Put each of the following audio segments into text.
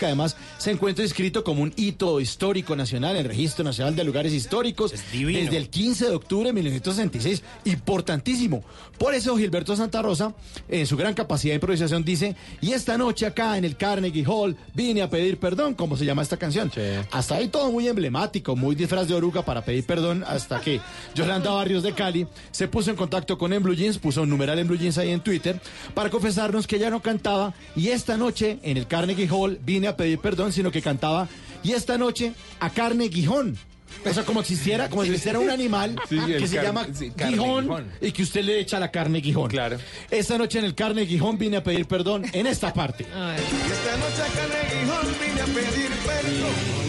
Además, se encuentra inscrito como un hito histórico nacional en el Registro Nacional de Lugares Históricos desde el 15 de octubre de 1966. Importantísimo. Por eso Gilberto Santa Rosa, en su gran capacidad de improvisación, dice, y esta noche acá en el Carnegie Hall vine a pedir perdón, como se llama esta canción. Hasta ahí todo muy emblemático, muy disfraz de oruga para pedir perdón, hasta que Yolanda Barrios de Cali se puso en contacto con En Blue Jeans, puso un numeral en Blue Jeans ahí en Twitter, para confesarnos que ella no cantaba, y esta noche en el Carnegie Hall vine a pedir perdón, sino que cantaba y esta noche a carne guijón. O sea, como si existiera, como si existiera un animal que se llama guijón, y que usted le echa la carne guijón. Claro. Esta noche en el carne guijón vine a pedir perdón en esta parte. Esta noche a Caneguijón vine a pedir perdón.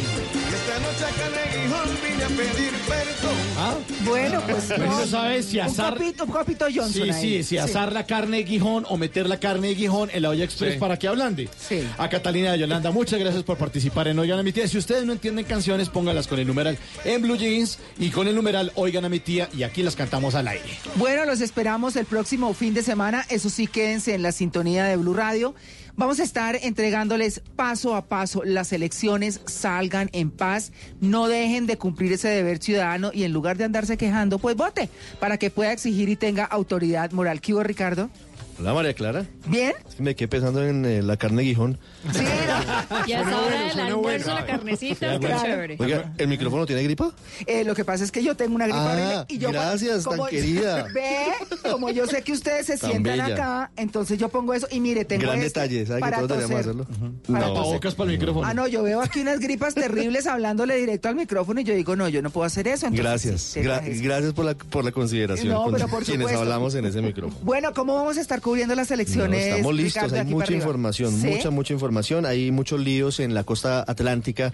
Esta noche a Caneguijón vine a pedir perdón. ¿Ah? Bueno, pues Pero no. no sabe si un asar. copito, un copito Johnson Sí, ahí. sí, si asar la carne de guijón o meter la carne de guijón en la olla express Sí. para que ablande. Sí. A Catalina de Yolanda, muchas gracias por participar en Oigan a mi tía. Si ustedes no entienden canciones, póngalas con el numeral en Blue Jeans y con el numeral Oigan a mi tía y aquí las cantamos al aire. Bueno, los esperamos el próximo fin de semana. Eso sí, quédense en la sintonía de Blue Radio. Vamos a estar entregándoles paso a paso las elecciones, salgan en paz, no dejen de cumplir ese deber ciudadano y en lugar de andarse quejando, pues vote para que pueda exigir y tenga autoridad moral. ¿Qué hubo, Ricardo? Hola María Clara. ¿Bien? Es que me quedé pensando en eh, la carne de guijón. Sí, no. Ya es hora del almuerzo, la carnecita, chévere. Oiga, ¿el micrófono tiene gripa? Eh, lo que pasa es que yo tengo una gripa Ah, y yo gracias, tan querida. Ve, como yo sé que ustedes se Tan sientan bella. acá, entonces yo pongo eso y mire, tengo Gran este detalle, ¿sabe que para todos deberíamos toser. hacerlo? Para No. toser. Tapabocas para el micrófono. Ah, no, yo veo aquí unas gripas terribles hablándole directo al micrófono y yo digo, no, yo no puedo hacer eso. entonces, Gracias. sí, Gra- gracias por la, por la consideración No, con pero por quienes supuesto. hablamos en ese micrófono. Bueno, ¿cómo vamos a estar cubriendo las No, elecciones? estamos listos, hay aquí para mucha información, ¿Sí? mucha, mucha información. Hay muchos líos en la costa atlántica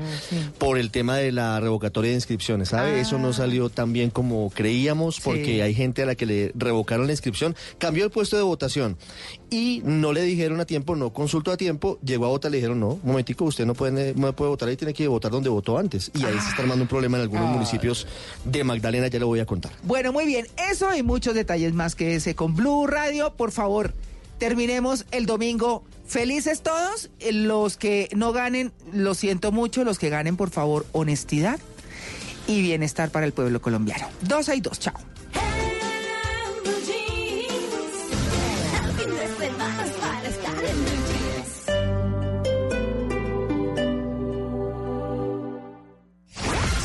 por el tema de la revocatoria de inscripciones, ¿sabe? Ah. Eso no salió tan bien como creíamos porque Sí. hay gente a la que le revocaron la inscripción, cambió el puesto de votación y no le dijeron a tiempo, no consultó a tiempo, llegó a votar, le dijeron, no, un momentico, usted no puede, no puede votar ahí, tiene que votar donde votó antes. Y ahí se está armando un problema en algunos Ah. municipios de Magdalena, ya lo voy a contar. Bueno, muy bien. Eso y muchos detalles más que ese con Blue Radio. Por favor, terminemos el domingo. Felices todos. Eh, Los que no ganen, lo siento mucho. Los que ganen, por favor, honestidad y bienestar para el pueblo colombiano. Dos hay dos. Chao.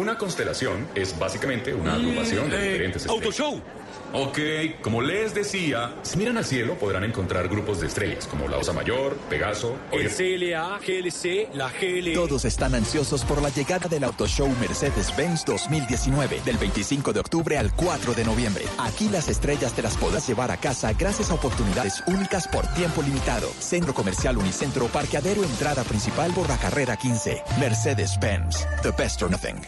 Una constelación es básicamente una agrupación de diferentes estrellas. Autoshow. Ok, como les decía, si miran al cielo podrán encontrar grupos de estrellas como la Osa Mayor, Pegaso, El Orión. CLA, GLC, la GL. Todos están ansiosos por la llegada del Auto Show Mercedes-Benz 2019, del 25 de octubre al 4 de noviembre. Aquí las estrellas te las podrás llevar a casa gracias a oportunidades únicas por tiempo limitado. Centro Comercial Unicentro, parqueadero, entrada principal por la carrera 15. Mercedes-Benz, the best or nothing.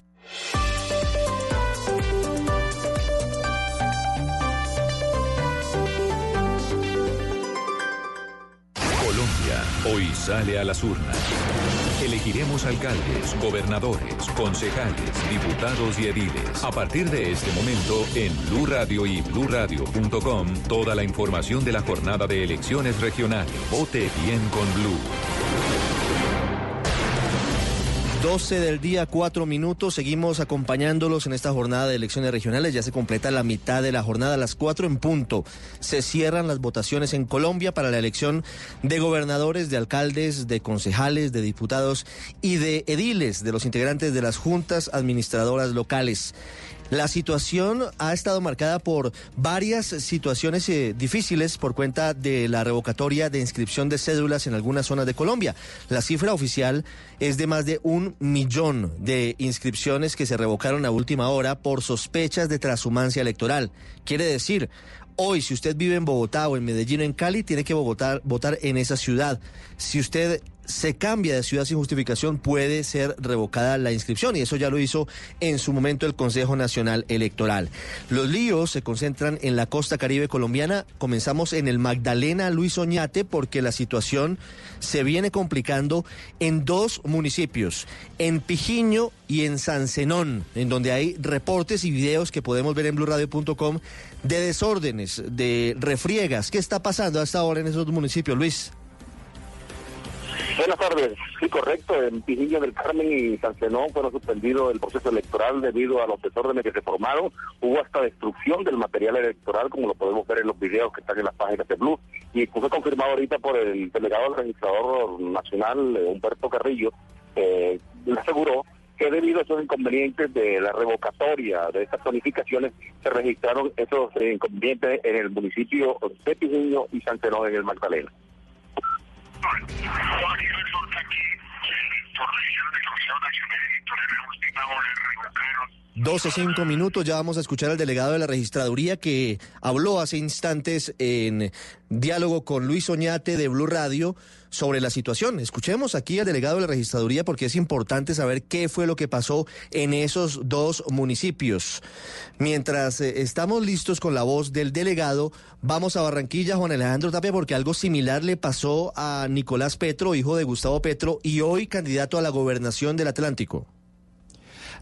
Colombia hoy sale a las urnas. Elegiremos alcaldes, gobernadores, concejales, diputados y ediles. A partir de este momento, en Blue Radio y bluradio.com, toda la información de la jornada de elecciones regionales. Vote bien con Blue. 12 del día, 4 minutos. Seguimos acompañándolos en esta jornada de elecciones regionales. Ya se completa la mitad de la jornada, las 4 en punto. Se cierran las votaciones en Colombia para la elección de gobernadores, de alcaldes, de concejales, de diputados y de ediles, de los integrantes de las juntas administradoras locales. La situación ha estado marcada por varias situaciones eh, difíciles por cuenta de la revocatoria de inscripción de cédulas en algunas zonas de Colombia. La cifra oficial es de más de un millón de inscripciones que se revocaron a última hora por sospechas de transhumancia electoral. Quiere decir, Hoy, si usted vive en Bogotá o en Medellín o en Cali, tiene que votar, votar en esa ciudad. Si usted se cambia de ciudad sin justificación, puede ser revocada la inscripción y eso ya lo hizo en su momento el Consejo Nacional Electoral. Los líos se concentran en la costa caribe colombiana. Comenzamos en el Magdalena Luis Oñate porque la situación se viene complicando en dos municipios, en Pijiño y en San Zenón, en donde hay reportes y videos que podemos ver en blurradio.com de desórdenes, de refriegas. ¿Qué está pasando hasta ahora en esos municipios, Luis? Buenas tardes. Sí, correcto. En Pijillo del Carmen y San Zenón fueron suspendidos el proceso electoral debido a los desórdenes que se formaron. Hubo hasta destrucción del material electoral, como lo podemos ver en los videos que están en las páginas de Blue. Y fue confirmado ahorita por el delegado del registrador nacional, eh, Humberto Carrillo, que le aseguró que debido a esos inconvenientes de la revocatoria de estas planificaciones, se registraron esos inconvenientes en el municipio de Pijillo y San Zenón en el Magdalena. 12, 5 minutos, ya vamos a escuchar al delegado de la registraduría que habló hace instantes en diálogo con Luis Oñate de Blue Radio sobre la situación. Escuchemos aquí al delegado de la registraduría porque es importante saber qué fue lo que pasó en esos dos municipios. Mientras eh, estamos listos con la voz del delegado, vamos a Barranquilla, Juan Alejandro Tapia, porque algo similar le pasó a Nicolás Petro, hijo de Gustavo Petro, y hoy candidato a la gobernación del Atlántico.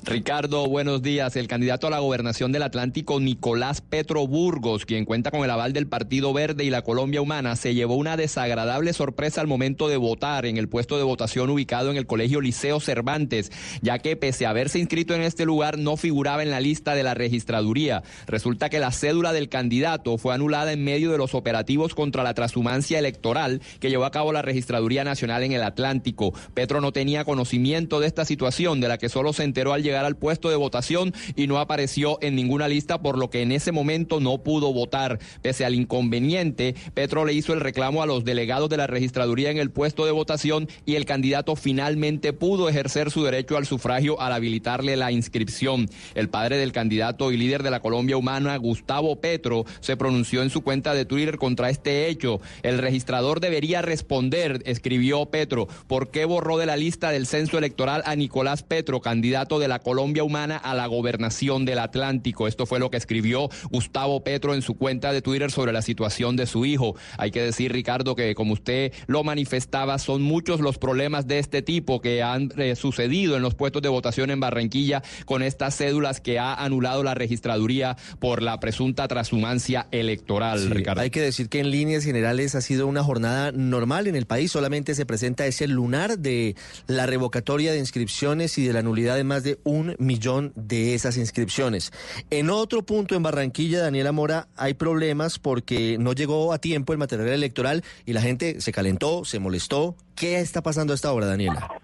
Ricardo, buenos días. El candidato a la gobernación del Atlántico, Nicolás Petro Burgos, quien cuenta con el aval del Partido Verde y la Colombia Humana, se llevó una desagradable sorpresa al momento de votar en el puesto de votación ubicado en el Colegio Liceo Cervantes, ya que pese a haberse inscrito en este lugar no figuraba en la lista de la registraduría. Resulta que la cédula del candidato fue anulada en medio de los operativos contra la transhumancia electoral que llevó a cabo la Registraduría Nacional en el Atlántico. Petro no tenía conocimiento de esta situación, de la que solo se enteró al llegar al puesto de votación y no apareció en ninguna lista, por lo que en ese momento no pudo votar. Pese al inconveniente, Petro le hizo el reclamo a los delegados de la registraduría en el puesto de votación y el candidato finalmente pudo ejercer su derecho al sufragio al habilitarle la inscripción. El padre del candidato y líder de la Colombia Humana, Gustavo Petro, se pronunció en su cuenta de Twitter contra este hecho. El registrador debería responder, escribió Petro, ¿por qué borró de la lista del censo electoral a Nicolás Petro, candidato de la Colombia Humana a la gobernación del Atlántico. Esto fue lo que escribió Gustavo Petro en su cuenta de Twitter sobre la situación de su hijo. Hay que decir, Ricardo, que como usted lo manifestaba, son muchos los problemas de este tipo que han eh, sucedido en los puestos de votación en Barranquilla con estas cédulas que ha anulado la registraduría por la presunta transhumancia electoral, Ricardo. Hay que decir que en líneas generales ha sido una jornada normal en el país. Solamente se presenta ese lunar de la revocatoria de inscripciones y de la nulidad de más de un millón de esas inscripciones. En otro punto en Barranquilla, Daniela Mora, hay problemas porque no llegó a tiempo el material electoral y la gente se calentó, se molestó. ¿Qué está pasando a esta hora, Daniela?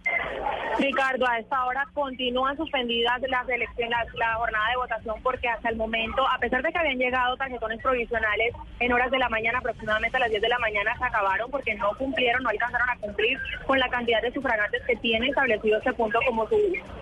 Ricardo, a esta hora continúan suspendidas las elecciones, la, jornada de votación porque hasta el momento, a pesar de que habían llegado tarjetones provisionales en horas de la mañana, aproximadamente a las 10 de la mañana, se acabaron porque no cumplieron, no alcanzaron a cumplir con la cantidad de sufragantes que tiene establecido este punto como su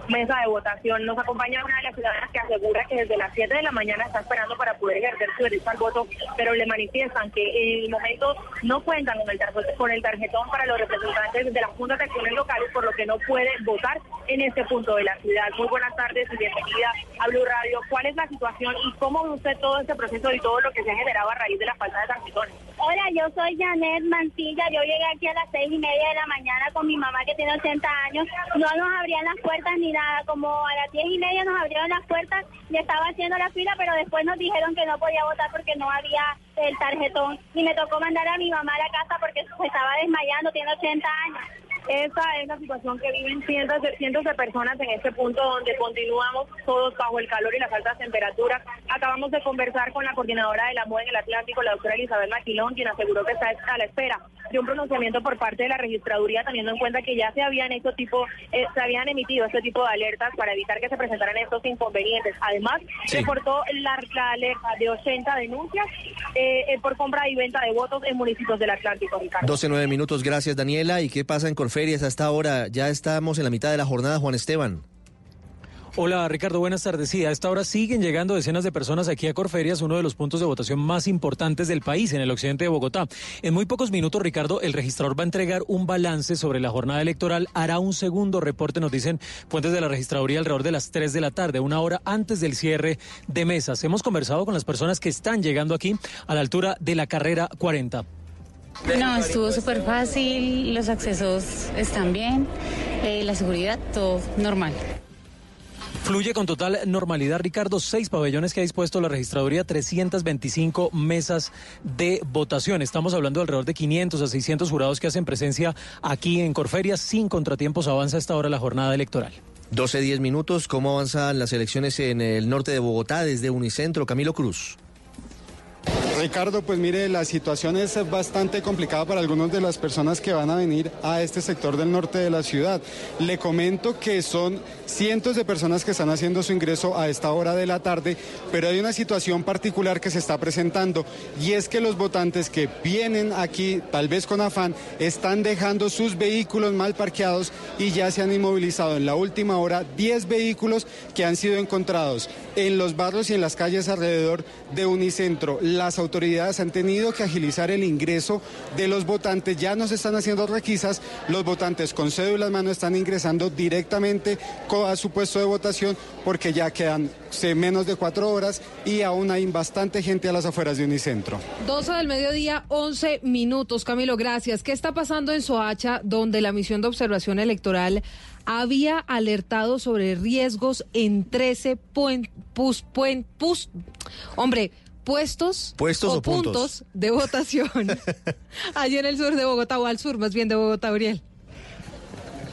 mesa de votación. Nos acompaña una de las ciudadanas que asegura que desde las 7 de la mañana está esperando para poder ejercer su derecho al voto, pero le manifiestan que en el momento no cuentan con el, con el tarjetón para los representantes de las juntas de acciones locales, por lo que no pueden votar en este punto de la ciudad. Muy buenas tardes y bienvenida a Blue Radio. ¿Cuál es la situación y cómo ve usted todo este proceso y todo lo que se ha generado a raíz de la falta de tarjetones? Hola, yo soy Janet Mantilla. Yo llegué aquí a las seis y media de la mañana con mi mamá que tiene 80 años. No nos abrían las puertas ni nada. Como a las diez y media nos abrieron las puertas y estaba haciendo la fila, pero después nos dijeron que no podía votar porque no había el tarjetón. Y me tocó mandar a mi mamá a la casa porque se estaba desmayando, tiene 80 años. Esta es la situación que viven cientos de, cientos de personas en este punto donde continuamos todos bajo el calor y las altas temperaturas. Acabamos de conversar con la coordinadora de la MOE en el Atlántico, la doctora Elizabeth Maquilón, quien aseguró que está a la espera de un pronunciamiento por parte de la registraduría, teniendo en cuenta que ya se habían hecho tipo, eh, se habían emitido este tipo de alertas para evitar que se presentaran estos inconvenientes. Además, reportó la, la alerta de 80 denuncias eh, eh, por compra y venta de votos en municipios del Atlántico, Ricardo. 12, 9 minutos, gracias Daniela. ¿Y qué pasa en Corferias hasta ahora? Ya estamos en la mitad de la jornada, Juan Esteban. Hola Ricardo, buenas tardes. Sí, a esta hora siguen llegando decenas de personas aquí a Corferias, uno de los puntos de votación más importantes del país en el occidente de Bogotá. En muy pocos minutos, Ricardo, el registrador va a entregar un balance sobre la jornada electoral. Hará un segundo reporte, nos dicen fuentes de la registraduría, alrededor de las 3 de la tarde, una hora antes del cierre de mesas. Hemos conversado con las personas que están llegando aquí a la altura de la carrera 40. No, estuvo súper fácil, los accesos están bien, eh, la seguridad, todo normal. Fluye con total normalidad, Ricardo. Seis pabellones que ha dispuesto la registraduría, 325 mesas de votación. Estamos hablando de alrededor de 500 a 600 jurados que hacen presencia aquí en Corferias. Sin contratiempos avanza esta hora la jornada electoral. 12, 10 minutos. ¿Cómo avanzan las elecciones en el norte de Bogotá desde Unicentro? Camilo Cruz. Ricardo, pues mire, la situación es bastante complicada para algunas de las personas que van a venir a este sector del norte de la ciudad. Le comento que son cientos de personas que están haciendo su ingreso a esta hora de la tarde, pero hay una situación particular que se está presentando y es que los votantes que vienen aquí, tal vez con afán, están dejando sus vehículos mal parqueados y ya se han inmovilizado en la última hora 10 vehículos que han sido encontrados en los barrios y en las calles alrededor de Unicentro. Las autoridades han tenido que agilizar el ingreso de los votantes, ya no se están haciendo requisas, los votantes con cédulas mano están ingresando directamente a su puesto de votación porque ya quedan menos de cuatro horas y aún hay bastante gente a las afueras de Unicentro. 12 del mediodía, 11 minutos. Camilo, gracias. ¿Qué está pasando en Soacha, donde la misión de observación electoral había alertado sobre riesgos en 13 pus, pus, hombre, puestos, puestos o, puntos de votación allí en el sur de Bogotá o al sur más bien de Bogotá, Uriel.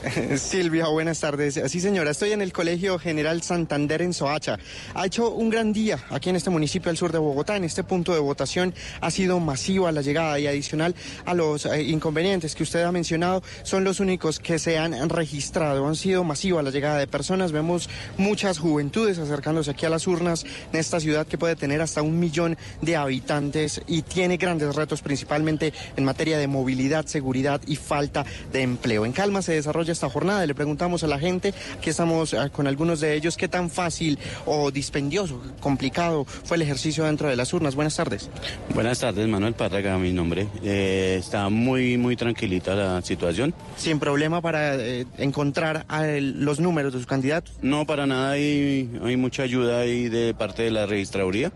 Silvia, buenas tardes. Sí, señora, estoy en el Colegio General Santander en Soacha. Ha hecho un gran día aquí en este municipio del sur de Bogotá. En este punto de votación ha sido masiva la llegada y adicional a los eh, inconvenientes que usted ha mencionado, son los únicos que se han registrado. Han sido masiva la llegada de personas. Vemos muchas juventudes acercándose aquí a las urnas en esta ciudad que puede tener hasta un millón de habitantes y tiene grandes retos principalmente en materia de movilidad, seguridad y falta de empleo. En calma se desarrolla esta jornada. Le preguntamos a la gente, aquí estamos ah, con algunos de ellos, qué tan fácil o dispendioso, complicado fue el ejercicio dentro de las urnas. Buenas tardes. Buenas tardes, Manuel Párraga, mi nombre. Eh, está muy, muy tranquilita la situación. ¿Sin problema para eh, encontrar los números de sus candidatos? No, para nada, hay, hay mucha ayuda ahí de parte de la registraduría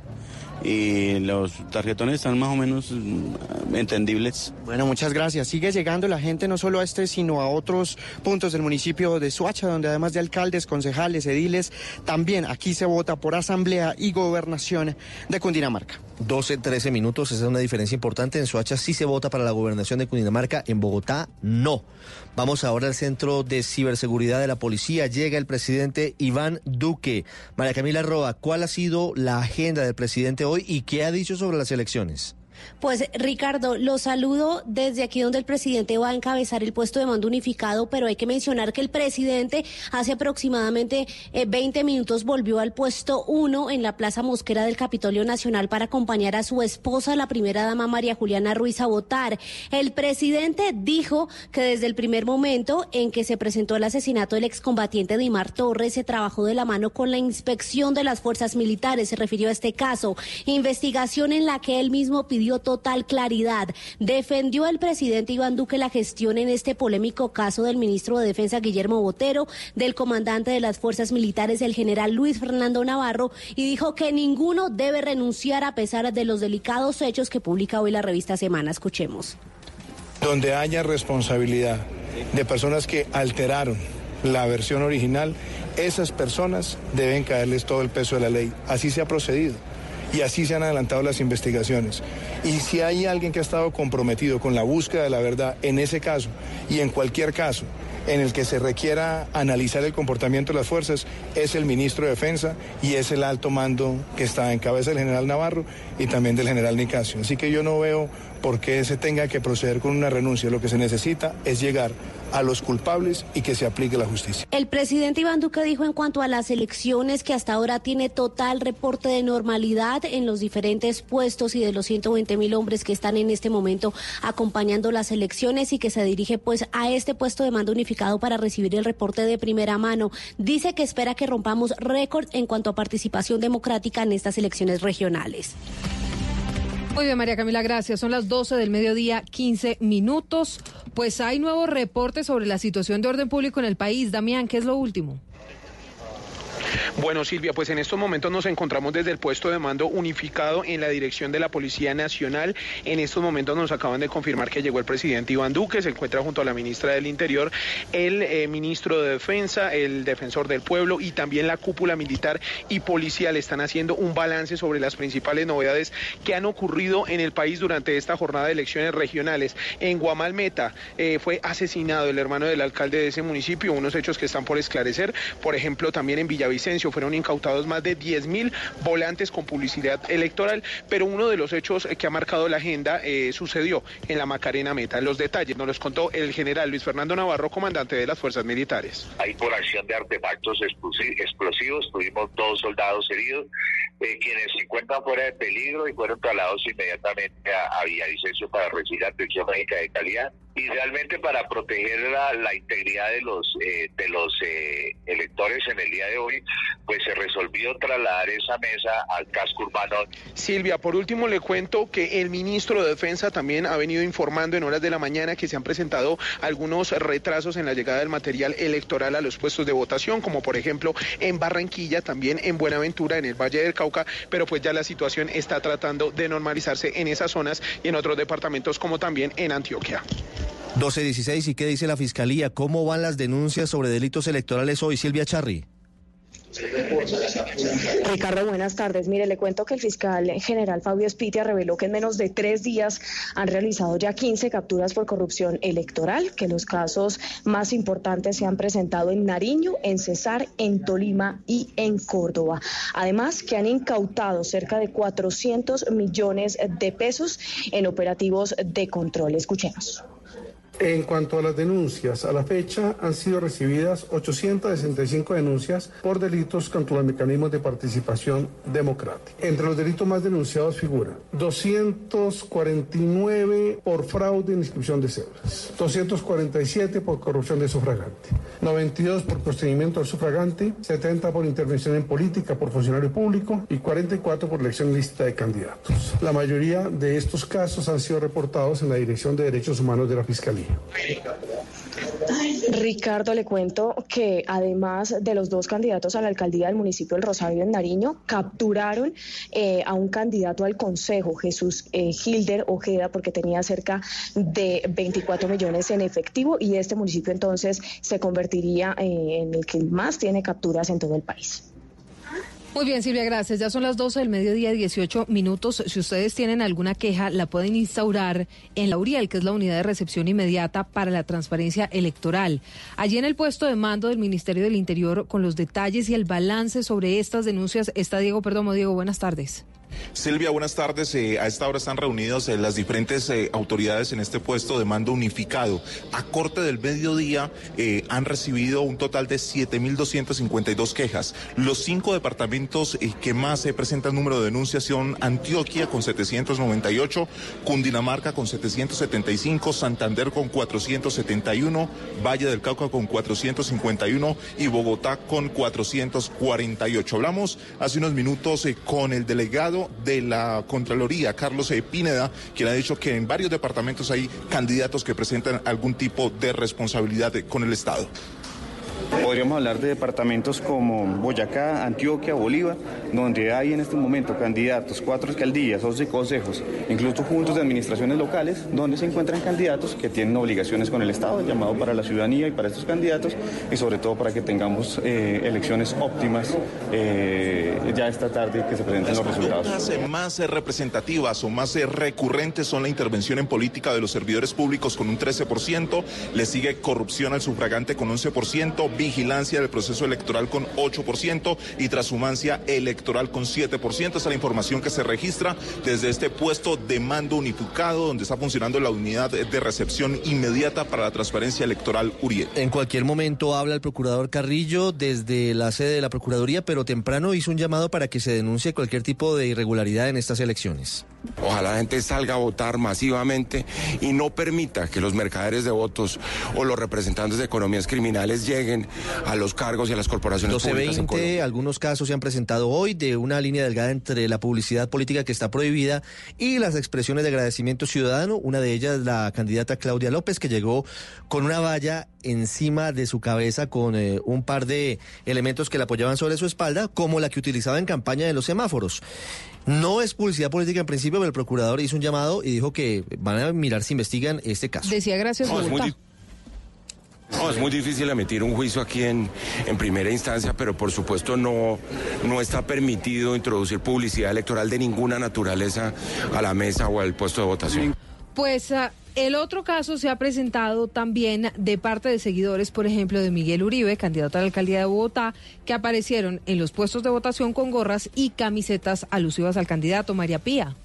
y los tarjetones están más o menos mm, entendibles. Bueno, muchas gracias. Sigue llegando la gente no solo a este, sino a otros puntos del municipio de Suacha, donde además de alcaldes, concejales, ediles, también aquí se vota por asamblea y gobernación de Cundinamarca. 12, 13 minutos, esa es una diferencia importante. En Soacha sí se vota para la gobernación de Cundinamarca, en Bogotá no. Vamos ahora al Centro de Ciberseguridad de la Policía. Llega el presidente Iván Duque. María Camila Roa, ¿cuál ha sido la agenda del presidente hoy y qué ha dicho sobre las elecciones? Pues Ricardo, lo saludo desde aquí donde el presidente va a encabezar el puesto de mando unificado, pero hay que mencionar que el presidente hace aproximadamente 20 eh, minutos volvió al puesto 1 en la Plaza Mosquera del Capitolio Nacional para acompañar a su esposa, la primera dama María Juliana Ruiz, a votar. El presidente dijo que desde el primer momento en que se presentó el asesinato del excombatiente Dimar Torres, se trabajó de la mano con la inspección de las fuerzas militares, se refirió a este caso, investigación en la que él mismo pidió total claridad. Defendió el presidente Iván Duque la gestión en este polémico caso del ministro de Defensa Guillermo Botero, del comandante de las fuerzas militares, el general Luis Fernando Navarro, y dijo que ninguno debe renunciar a pesar de los delicados hechos que publica hoy la revista Semana. Escuchemos. Donde haya responsabilidad de personas que alteraron la versión original, esas personas deben caerles todo el peso de la ley. Así se ha procedido y así se han adelantado las investigaciones. Y si hay alguien que ha estado comprometido con la búsqueda de la verdad en ese caso y en cualquier caso en el que se requiera analizar el comportamiento de las fuerzas es el ministro de Defensa y es el alto mando que está en cabeza del general Navarro y también del general Nicasio. Así que yo no veo por qué se tenga que proceder con una renuncia. Lo que se necesita es llegar a los culpables y que se aplique la justicia. El presidente Iván Duque dijo en cuanto a las elecciones que hasta ahora tiene total reporte de normalidad en los diferentes puestos y de los 120 mil hombres que están en este momento acompañando las elecciones y que se dirige pues a este puesto de mando unificado para recibir el reporte de primera mano. Dice que espera que rompamos récord en cuanto a participación democrática en estas elecciones regionales. Muy bien, María Camila, gracias. Son las 12 del mediodía, 15 minutos. Pues hay nuevos reportes sobre la situación de orden público en el país. Damián, ¿qué es lo último? Bueno, Silvia, pues en estos momentos nos encontramos desde el puesto de mando unificado en la dirección de la Policía Nacional. En estos momentos nos acaban de confirmar que llegó el presidente Iván Duque, se encuentra junto a la ministra del Interior, el eh, ministro de Defensa, el defensor del pueblo y también la cúpula militar y policial están haciendo un balance sobre las principales novedades que han ocurrido en el país durante esta jornada de elecciones regionales. En Guamalmeta eh, fue asesinado el hermano del alcalde de ese municipio, unos hechos que están por esclarecer. Por ejemplo, también en Villavicencio fueron incautados más de 10 mil volantes con publicidad electoral, pero uno de los hechos que ha marcado la agenda eh, sucedió en la Macarena Meta. Los detalles nos los contó el general Luis Fernando Navarro, comandante de las fuerzas militares. Ahí por acción de artefactos explosivos tuvimos dos soldados heridos, eh, quienes se encuentran fuera de peligro y fueron trasladados inmediatamente a, a Villavicencio para recibir atención médica de calidad y realmente para proteger la, integridad de los eh, de los eh, electores en el día de hoy, pues se resolvió trasladar esa mesa al casco urbano. Silvia, por último le cuento que el ministro de Defensa también ha venido informando en horas de la mañana que se han presentado algunos retrasos en la llegada del material electoral a los puestos de votación, como por ejemplo en Barranquilla, también en Buenaventura, en el Valle del Cauca, pero pues ya la situación está tratando de normalizarse en esas zonas y en otros departamentos como también en Antioquia. 12.16, ¿y qué dice la Fiscalía? ¿Cómo van las denuncias sobre delitos electorales hoy, Silvia Charri? Ricardo, buenas tardes. Mire, le cuento que el fiscal general Fabio Espitia reveló que en menos de tres días han realizado ya 15 capturas por corrupción electoral, que los casos más importantes se han presentado en Nariño, en Cesar, en Tolima y en Córdoba. Además, que han incautado cerca de 400 millones de pesos en operativos de control. Escuchemos. En cuanto a las denuncias, a la fecha han sido recibidas 865 denuncias por delitos contra los mecanismos de participación democrática. Entre los delitos más denunciados figura 249 por fraude en inscripción de cédulas, 247 por corrupción de sufragante, 92 por procedimiento al sufragante, 70 por intervención en política por funcionario público y 44 por elección lista de candidatos. La mayoría de estos casos han sido reportados en la Dirección de Derechos Humanos de la Fiscalía. Ricardo, le cuento que además de los dos candidatos a la alcaldía del municipio del Rosario en Nariño, capturaron eh, a un candidato al Consejo, Jesús eh, Hilder Ojeda, porque tenía cerca de 24 millones en efectivo y este municipio entonces se convertiría eh, en el que más tiene capturas en todo el país. Muy bien, Silvia, gracias. Ya son las 12 del mediodía, 18 minutos. Si ustedes tienen alguna queja, la pueden instaurar en la URIEL, que es la unidad de recepción inmediata para la transparencia electoral. Allí en el puesto de mando del Ministerio del Interior, con los detalles y el balance sobre estas denuncias, está Diego Perdomo. Diego, buenas tardes. Silvia, buenas tardes. Eh, a esta hora están reunidos eh, las diferentes eh, autoridades en este puesto de mando unificado. A corte del mediodía han recibido un total de 7.252 quejas. Los cinco departamentos que más presentan número de denuncias son Antioquia con 798, Cundinamarca con 775, Santander con 471, Valle del Cauca con 451 y Bogotá con 448. Hablamos hace unos minutos con el delegado de la Contraloría, Carlos e. Píneda, quien ha dicho que en varios departamentos hay candidatos que presentan algún tipo de responsabilidad con el Estado. Podríamos hablar de departamentos como Boyacá, Antioquia, Bolívar, donde hay en este momento candidatos, cuatro alcaldías, 11 consejos, incluso juntos de administraciones locales, donde se encuentran candidatos que tienen obligaciones con el Estado, llamado para la ciudadanía y para estos candidatos, y sobre todo para que tengamos eh, elecciones óptimas eh, ya esta tarde que se presenten los resultados. Más representativas o más recurrentes son la intervención en política de los servidores públicos con un 13%, le sigue corrupción al sufragante con 11%, vigilancia del proceso electoral con 8% y transhumancia electoral con 7%. Esta es la información que se registra desde este puesto de mando unificado donde está funcionando la unidad de recepción inmediata para la transparencia electoral Uriel. En cualquier momento habla el procurador Carrillo desde la sede de la Procuraduría, pero temprano hizo un llamado para que se denuncie cualquier tipo de irregularidad en estas elecciones. Ojalá la gente salga a votar masivamente y no permita que los mercaderes de votos o los representantes de economías criminales lleguen a los cargos y a las corporaciones públicas. en Colombia. algunos casos se han presentado hoy de una línea delgada entre la publicidad política que está prohibida y las expresiones de agradecimiento ciudadano. Una de ellas, la candidata Claudia López, que llegó con una valla encima de su cabeza con eh, un par de elementos que la apoyaban sobre su espalda, como la que utilizaba en campaña de los semáforos. No es publicidad política en principio, pero el procurador hizo un llamado y dijo que van a mirar si investigan este caso. Decía gracias No, es muy Bogotá. No, es muy difícil emitir un juicio aquí en, en primera instancia, pero por supuesto no, no está permitido introducir publicidad electoral de ninguna naturaleza a la mesa o al puesto de votación. Pues ah, el otro caso se ha presentado también de parte de seguidores, por ejemplo, de Miguel Uribe, candidato a la alcaldía de Bogotá, que aparecieron en los puestos de votación con gorras y camisetas alusivas al candidato María Pía.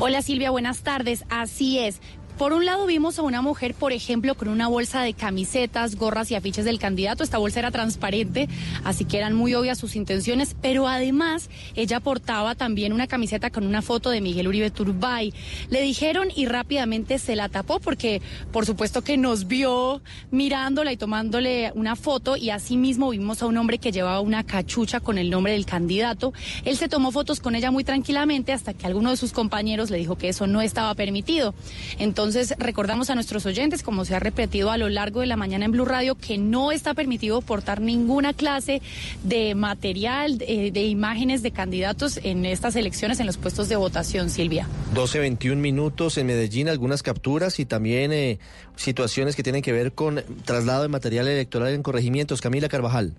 Hola Silvia, buenas tardes. Así es. Por un lado vimos a una mujer, por ejemplo, con una bolsa de camisetas, gorras y afiches del candidato. Esta bolsa era transparente, así que eran muy obvias sus intenciones, pero además ella portaba también una camiseta con una foto de Miguel Uribe Turbay. Le dijeron y rápidamente se la tapó porque por supuesto que nos vio mirándola y tomándole una foto y asimismo vimos a un hombre que llevaba una cachucha con el nombre del candidato. Él se tomó fotos con ella muy tranquilamente hasta que alguno de sus compañeros le dijo que eso no estaba permitido. Entonces, recordamos a nuestros oyentes, como se ha repetido a lo largo de la mañana en Blue Radio, que no está permitido portar ninguna clase de material, de, de imágenes de candidatos en estas elecciones en los puestos de votación, Silvia. 12, 21 minutos en Medellín, algunas capturas y también eh, situaciones que tienen que ver con traslado de material electoral en corregimientos. Camila Carvajal.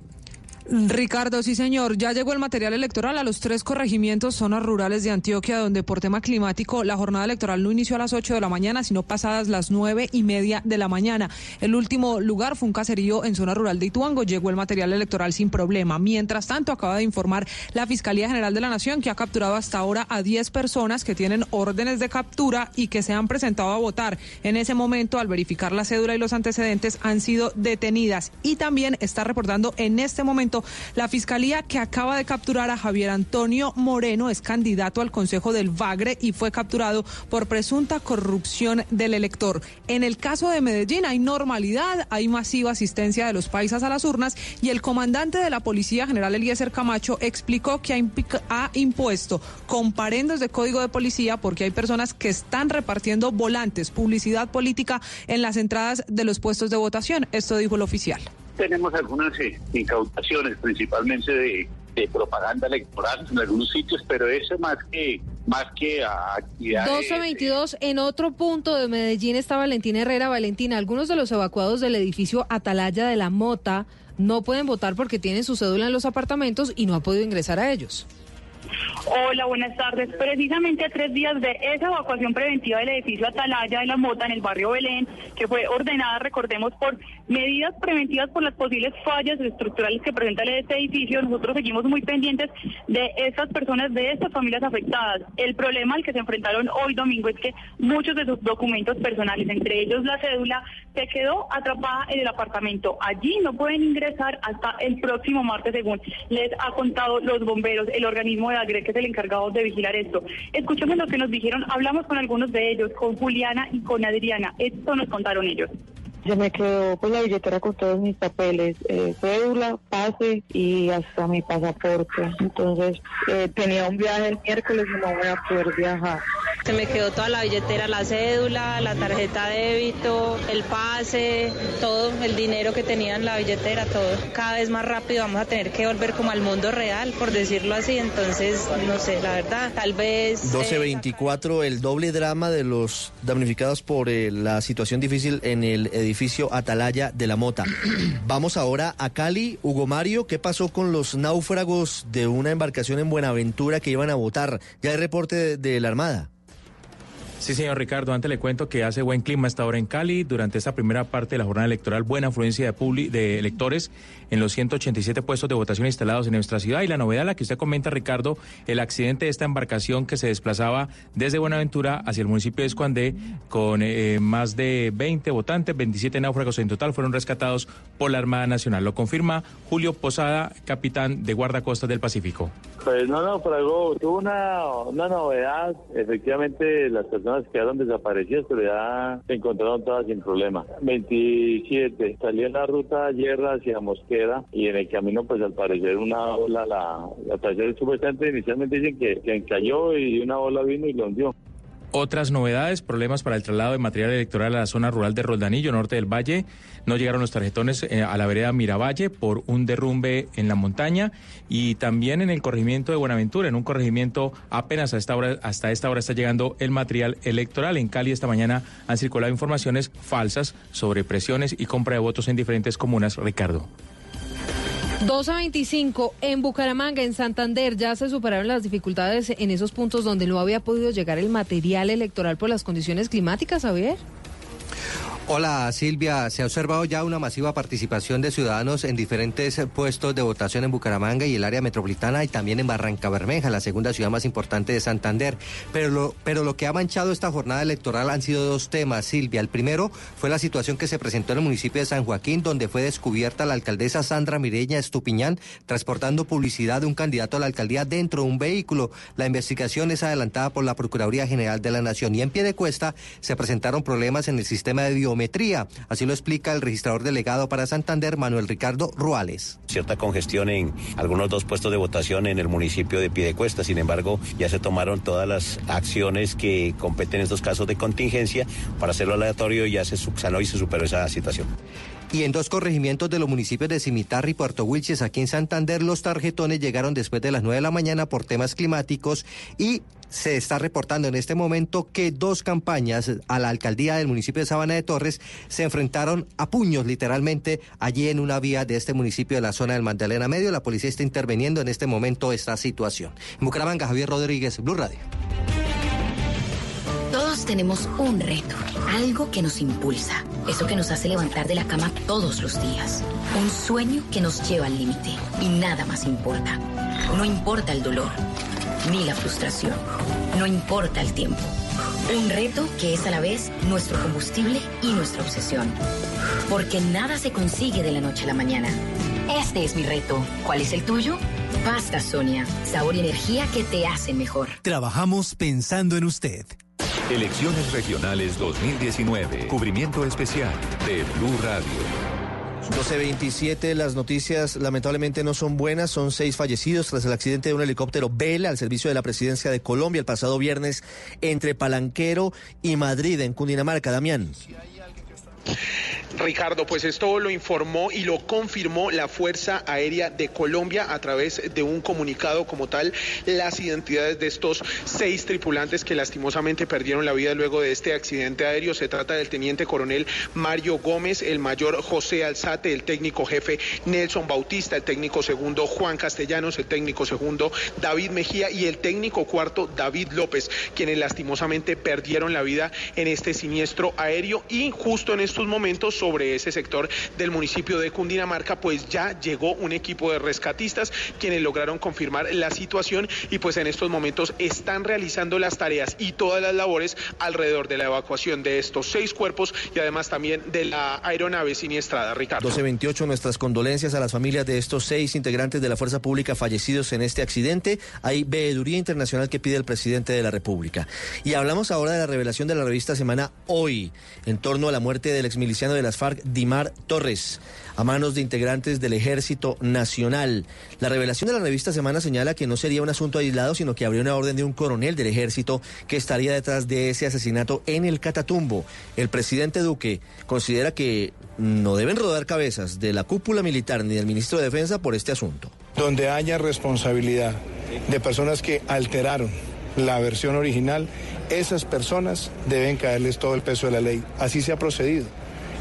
Ricardo, sí señor, ya llegó el material electoral a los tres corregimientos, zonas rurales de Antioquia, donde por tema climático la jornada electoral no inició a las 8 de la mañana, sino pasadas las nueve y media de la mañana. El último lugar fue un caserío en zona rural de Ituango, llegó el material electoral sin problema. Mientras tanto, acaba de informar la Fiscalía General de la Nación que ha capturado hasta ahora a 10 personas que tienen órdenes de captura y que se han presentado a votar. En ese momento, al verificar la cédula y los antecedentes, han sido detenidas y también está reportando en este momento la fiscalía que acaba de capturar a Javier Antonio Moreno, es candidato al Consejo del Bagre y fue capturado por presunta corrupción del elector. En el caso de Medellín hay normalidad, hay masiva asistencia de los paisas a las urnas y el comandante de la Policía General Eliezer Camacho explicó que ha impuesto comparendos de código de policía porque hay personas que están repartiendo volantes, publicidad política en las entradas de los puestos de votación. Esto dijo el oficial. Tenemos algunas eh, incautaciones, principalmente de, propaganda electoral en algunos sitios, pero eso más que más que a actividades. 1222, en otro punto de Medellín está Valentina Herrera. Valentina, algunos de los evacuados del edificio Atalaya de la Mota no pueden votar porque tienen su cédula en los apartamentos y no han podido ingresar a ellos. Hola, buenas tardes. Precisamente a tres días de esa evacuación preventiva del edificio Atalaya de la Mota en el barrio Belén, que fue ordenada, recordemos, por medidas preventivas por las posibles fallas estructurales que presenta este edificio, nosotros seguimos muy pendientes de estas personas, de estas familias afectadas. El problema al que se enfrentaron hoy domingo es que muchos de sus documentos personales, entre ellos la cédula, se quedó atrapada en el apartamento. Allí no pueden ingresar hasta el próximo martes, según les ha contado los bomberos, el organismo de AGRE, que es el encargado de vigilar esto. Escuchemos lo que nos dijeron, hablamos con algunos de ellos, con Juliana y con Adriana. Esto nos contaron ellos. Se me quedó pues la billetera con todos mis papeles, eh, cédula, pase y hasta mi pasaporte. Entonces eh, tenía un viaje el miércoles y no voy a poder viajar. Se me quedó toda la billetera, la cédula, la tarjeta de débito, el pase, todo, el dinero que tenía en la billetera, todo. Cada vez más rápido vamos a tener que volver como al mundo real, por decirlo así. Entonces, no sé, la verdad, tal vez... 1224, el doble drama de los damnificados por eh, la situación difícil en el edificio Atalaya de la Mota. Vamos ahora a Cali. Hugo Mario, ¿qué pasó con los náufragos de una embarcación en Buenaventura que iban a votar? Ya hay reporte de, de la Armada. Sí, señor Ricardo, antes le cuento que hace buen clima esta hora en Cali. Durante esta primera parte de la jornada electoral, buena afluencia de, de electores en los 187 puestos de votación instalados en nuestra ciudad. Y la novedad, la que usted comenta, Ricardo, el accidente de esta embarcación que se desplazaba desde Buenaventura hacia el municipio de Escuandé con eh, más de 20 votantes, 27 náufragos en total fueron rescatados por la Armada Nacional. Lo confirma Julio Posada, capitán de guardacostas del Pacífico. Pues no naufragó, tuvo una, una novedad. Efectivamente, las personas quedaron desaparecidas, pero ya se encontraron todas sin problema. 27, salía en la ruta Yerra hacia Mosquera y en el camino, pues al parecer una ola, la, la tercera supuestamente inicialmente dicen que, que encalló y una ola vino y lo hundió. Otras novedades, problemas para el traslado de material electoral a la zona rural de Roldanillo, norte del Valle. No llegaron los tarjetones eh, a la vereda Miravalle por un derrumbe en la montaña y también en el corregimiento de Buenaventura, en un corregimiento apenas hasta esta hora está llegando el material electoral. En Cali esta mañana han circulado informaciones falsas sobre presiones y compra de votos en diferentes comunas. Ricardo. 2 a 25 en Bucaramanga, en Santander, ya se superaron las dificultades en esos puntos donde no había podido llegar el material electoral por las condiciones climáticas, Javier. Hola Silvia, se ha observado ya una masiva participación de ciudadanos en diferentes puestos de votación en Bucaramanga y el área metropolitana y también en Barranca Bermeja, la segunda ciudad más importante de Santander. Pero lo, pero lo que ha manchado esta jornada electoral han sido dos temas, Silvia. El primero fue la situación que se presentó en el municipio de San Joaquín, donde fue descubierta la alcaldesa Sandra Mireña Estupiñán transportando publicidad de un candidato a la alcaldía dentro de un vehículo. La investigación es adelantada por la Procuraduría General de la Nación y en pie de cuesta se presentaron problemas en el sistema de bio Así lo explica el registrador delegado para Santander, Manuel Ricardo Ruales. Cierta congestión en algunos dos puestos de votación en el municipio de Piedecuesta. Sin embargo, ya se tomaron todas las acciones que competen en estos casos de contingencia para hacerlo aleatorio y ya se subsanó y se superó esa situación. Y en dos corregimientos de los municipios de Cimitarra y Puerto Wilches, aquí en Santander, los tarjetones llegaron después de las 9 de la mañana por temas climáticos y se está reportando en este momento que dos campañas a la alcaldía del municipio de Sabana de Torres se enfrentaron a puños literalmente allí en una vía de este municipio de la zona del Magdalena Medio. La policía está interviniendo en este momento esta situación. En Bucaramanga, Javier Rodríguez, Blue Radio. Todos tenemos un reto, algo que nos impulsa, eso que nos hace levantar de la cama todos los días, un sueño que nos lleva al límite y nada más importa. No importa el dolor, ni la frustración, no importa el tiempo. Un reto que es a la vez nuestro combustible y nuestra obsesión. Porque nada se consigue de la noche a la mañana. Este es mi reto. ¿Cuál es el tuyo? Pasta Sonia, sabor y energía que te hacen mejor. Trabajamos pensando en usted. Elecciones Regionales 2019. Cubrimiento especial de Blue Radio. 12.27, las noticias lamentablemente no son buenas, son seis fallecidos tras el accidente de un helicóptero Vela al servicio de la presidencia de Colombia el pasado viernes entre Palanquero y Madrid en Cundinamarca. Damián. Ricardo, pues esto lo informó y lo confirmó la Fuerza Aérea de Colombia a través de un comunicado como tal, las identidades de estos seis tripulantes que lastimosamente perdieron la vida luego de este accidente aéreo. Se trata del teniente coronel Mario Gómez, el mayor José Alzate, el técnico jefe Nelson Bautista, el técnico segundo Juan Castellanos, el técnico segundo David Mejía y el técnico cuarto David López, quienes lastimosamente perdieron la vida en este siniestro aéreo y justo en estos momentos sobre ese sector del municipio de Cundinamarca, pues ya llegó un equipo de rescatistas quienes lograron confirmar la situación y pues en estos momentos están realizando las tareas y todas las labores alrededor de la evacuación de estos seis cuerpos y además también de la aeronave siniestrada. Ricardo. 1228, nuestras condolencias a las familias de estos seis integrantes de la Fuerza Pública fallecidos en este accidente. Hay veeduría internacional que pide el presidente de la República. Y hablamos ahora de la revelación de la revista Semana Hoy en torno a la muerte del exmiliciano de la las FARC, Dimar Torres, a manos de integrantes del Ejército Nacional. La revelación de la revista Semana señala que no sería un asunto aislado, sino que habría una orden de un coronel del ejército que estaría detrás de ese asesinato en el Catatumbo. El presidente Duque considera que no deben rodar cabezas de la cúpula militar ni del ministro de Defensa por este asunto. Donde haya responsabilidad de personas que alteraron la versión original, esas personas deben caerles todo el peso de la ley. Así se ha procedido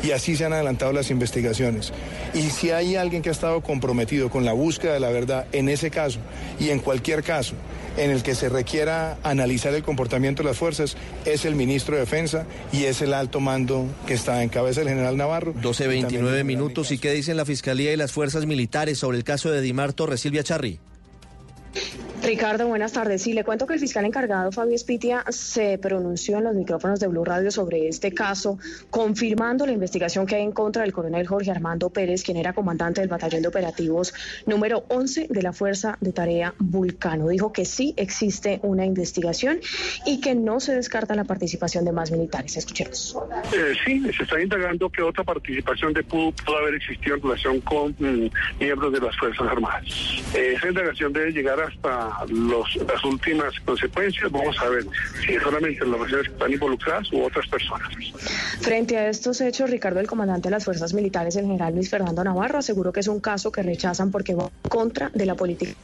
y así se han adelantado las investigaciones. Y si hay alguien que ha estado comprometido con la búsqueda de la verdad en ese caso y en cualquier caso en el que se requiera analizar el comportamiento de las fuerzas, es el ministro de Defensa y es el alto mando que está en cabeza del general Navarro. 12.29 minutos. ¿Y qué dicen la Fiscalía y las fuerzas militares sobre el caso de Dimar Torres Silvia Charri? Ricardo, buenas tardes. Sí, le cuento que el fiscal encargado Fabio Espitia se pronunció en los micrófonos de Blue Radio sobre este caso, confirmando la investigación que hay en contra del coronel Jorge Armando Pérez, quien era comandante del batallón de operativos número 11 de la Fuerza de Tarea Vulcano. Dijo que sí existe una investigación y que no se descarta la participación de más militares. Escuchemos. Eh, sí, se está indagando que otra participación de pudo, haber existido en relación con mm, miembros de las Fuerzas Armadas. Eh, esa indagación debe llegar hasta los, las últimas consecuencias. Vamos a ver si solamente las que están involucradas u otras personas. Frente a estos hechos, Ricardo, el comandante de las fuerzas militares, el general Luis Fernando Navarro, aseguró que es un caso que rechazan porque va contra de la política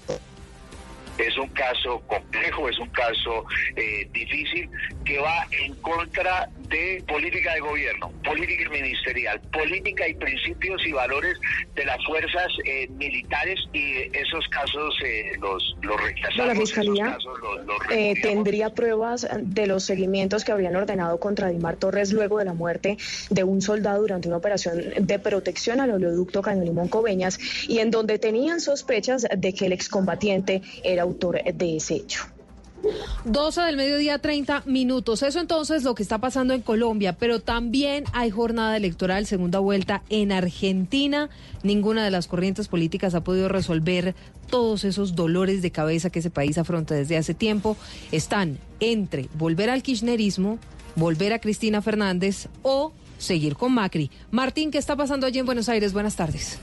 es un caso complejo, es un caso eh, difícil que va en contra de política de gobierno, política ministerial, política y principios y valores de las fuerzas eh, militares y esos casos eh, los, los rechazamos. La Fiscalía tendría pruebas de los seguimientos que habrían ordenado contra Dimar Torres luego de la muerte de un soldado durante una operación de protección al oleoducto Cañón Limón Coveñas y en donde tenían sospechas de que el excombatiente era autor de ese hecho. 12 del mediodía, 30 minutos. Eso entonces es lo que está pasando en Colombia, pero también hay jornada electoral, segunda vuelta en Argentina. Ninguna de las corrientes políticas ha podido resolver todos esos dolores de cabeza que ese país afronta desde hace tiempo. Están entre volver al kirchnerismo, volver a Cristina Fernández o seguir con Macri. Martín, ¿qué está pasando allí en Buenos Aires? Buenas tardes.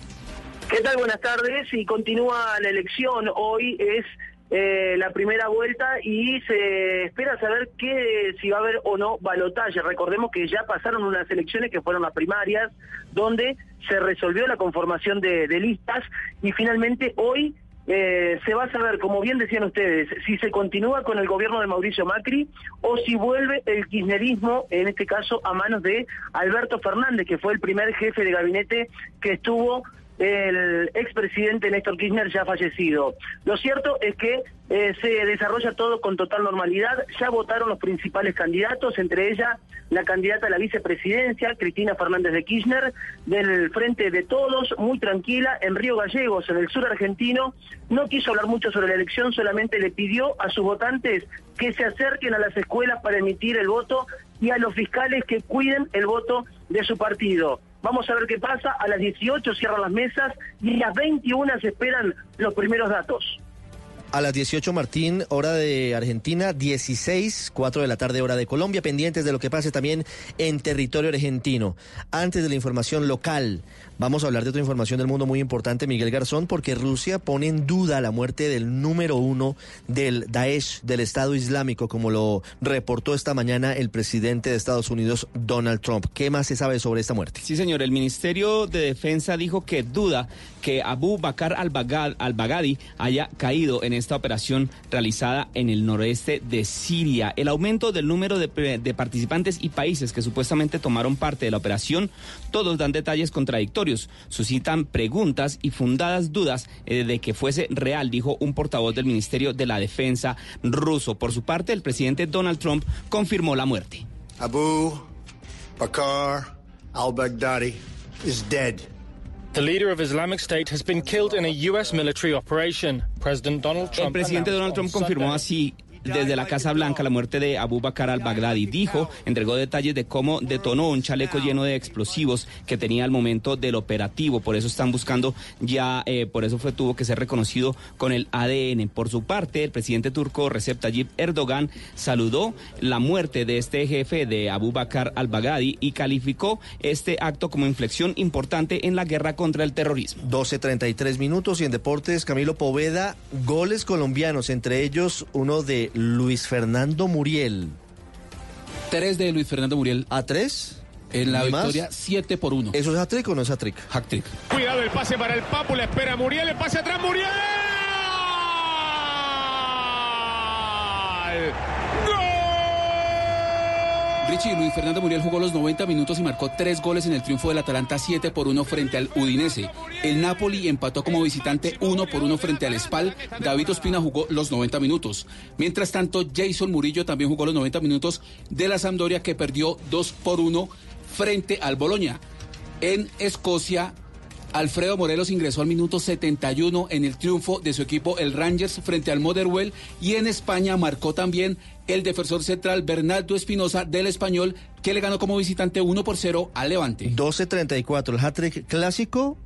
¿Qué tal? Buenas tardes. Y continúa la elección. Hoy es eh, la primera vuelta y se espera saber qué si va a haber o no balotaje. Recordemos que ya pasaron unas elecciones que fueron las primarias, donde se resolvió la conformación de, listas y finalmente hoy eh, se va a saber, como bien decían ustedes, si se continúa con el gobierno de Mauricio Macri o si vuelve el kirchnerismo, en este caso a manos de Alberto Fernández, que fue el primer jefe de gabinete que estuvo el expresidente Néstor Kirchner ya fallecido. Lo cierto es que eh, se desarrolla todo con total normalidad. Ya votaron los principales candidatos, entre ellas la candidata a la vicepresidencia, Cristina Fernández de Kirchner, del Frente de Todos, muy tranquila, en Río Gallegos, en el sur argentino. No quiso hablar mucho sobre la elección, solamente le pidió a sus votantes que se acerquen a las escuelas para emitir el voto y a los fiscales que cuiden el voto de su partido. Vamos a ver qué pasa. A las 18 cierran las mesas y a las 21 se esperan los primeros datos. A las 18, Martín, hora de Argentina, 16, 4 de la tarde, hora de Colombia, pendientes de lo que pase también en territorio argentino. Antes de la información local, Vamos a hablar de otra información del mundo muy importante, Miguel Garzón, porque Rusia pone en duda la muerte del número uno del Daesh, del Estado Islámico, como lo reportó esta mañana el presidente de Estados Unidos, Donald Trump. ¿Qué más se sabe sobre esta muerte? Sí, señor. El Ministerio de Defensa dijo que duda que Abu Bakr al-Baghdadi haya caído en esta operación realizada en el noreste de Siria. El aumento del número de, de participantes y países que supuestamente tomaron parte de la operación, todos dan detalles contradictorios suscitan preguntas y fundadas dudas eh, de que fuese real, dijo un portavoz del Ministerio de la Defensa ruso. Por su parte, el presidente Donald Trump confirmó la muerte. Abu Bakr al-Baghdadi is dead. The leader of Islamic State has been killed in a U.S. military operation. President Donald Trump el presidente Donald Trump confirmó así desde la Casa Blanca la muerte de Abu Bakr al-Baghdadi. Dijo, entregó detalles de cómo detonó un chaleco lleno de explosivos que tenía al momento del operativo. Por eso están buscando ya, eh, por eso fue tuvo que ser reconocido con el ADN. Por su parte, el presidente turco Recep Tayyip Erdogan saludó la muerte de este jefe de Abu Bakr al-Baghdadi y calificó este acto como inflexión importante en la guerra contra el terrorismo. 12.33 minutos y en deportes, Camilo Poveda, goles colombianos, entre ellos uno de Luis Fernando Muriel. Tres de Luis Fernando Muriel. ¿A tres? En la victoria 7 por 1. ¿Eso es hat-trick o no es hat-trick? Hat-trick. Cuidado el pase para el Papu, la espera Muriel, el pase atrás Muriel. Richie Luis Fernando Muriel jugó los 90 minutos y marcó tres goles en el triunfo del Atalanta 7 por 1 frente al Udinese. El Napoli empató como visitante 1 por 1 frente al Spal. David Ospina jugó los 90 minutos. Mientras tanto, Jason Murillo también jugó los 90 minutos de la Sampdoria que perdió 2 por 1 frente al Boloña. En Escocia, Alfredo Morelos ingresó al minuto 71 en el triunfo de su equipo el Rangers frente al Motherwell y en España marcó también el defensor central Bernardo Espinosa del Español que le ganó como visitante 1 por 0 al Levante. 12.34, ¿el hat-trick clásico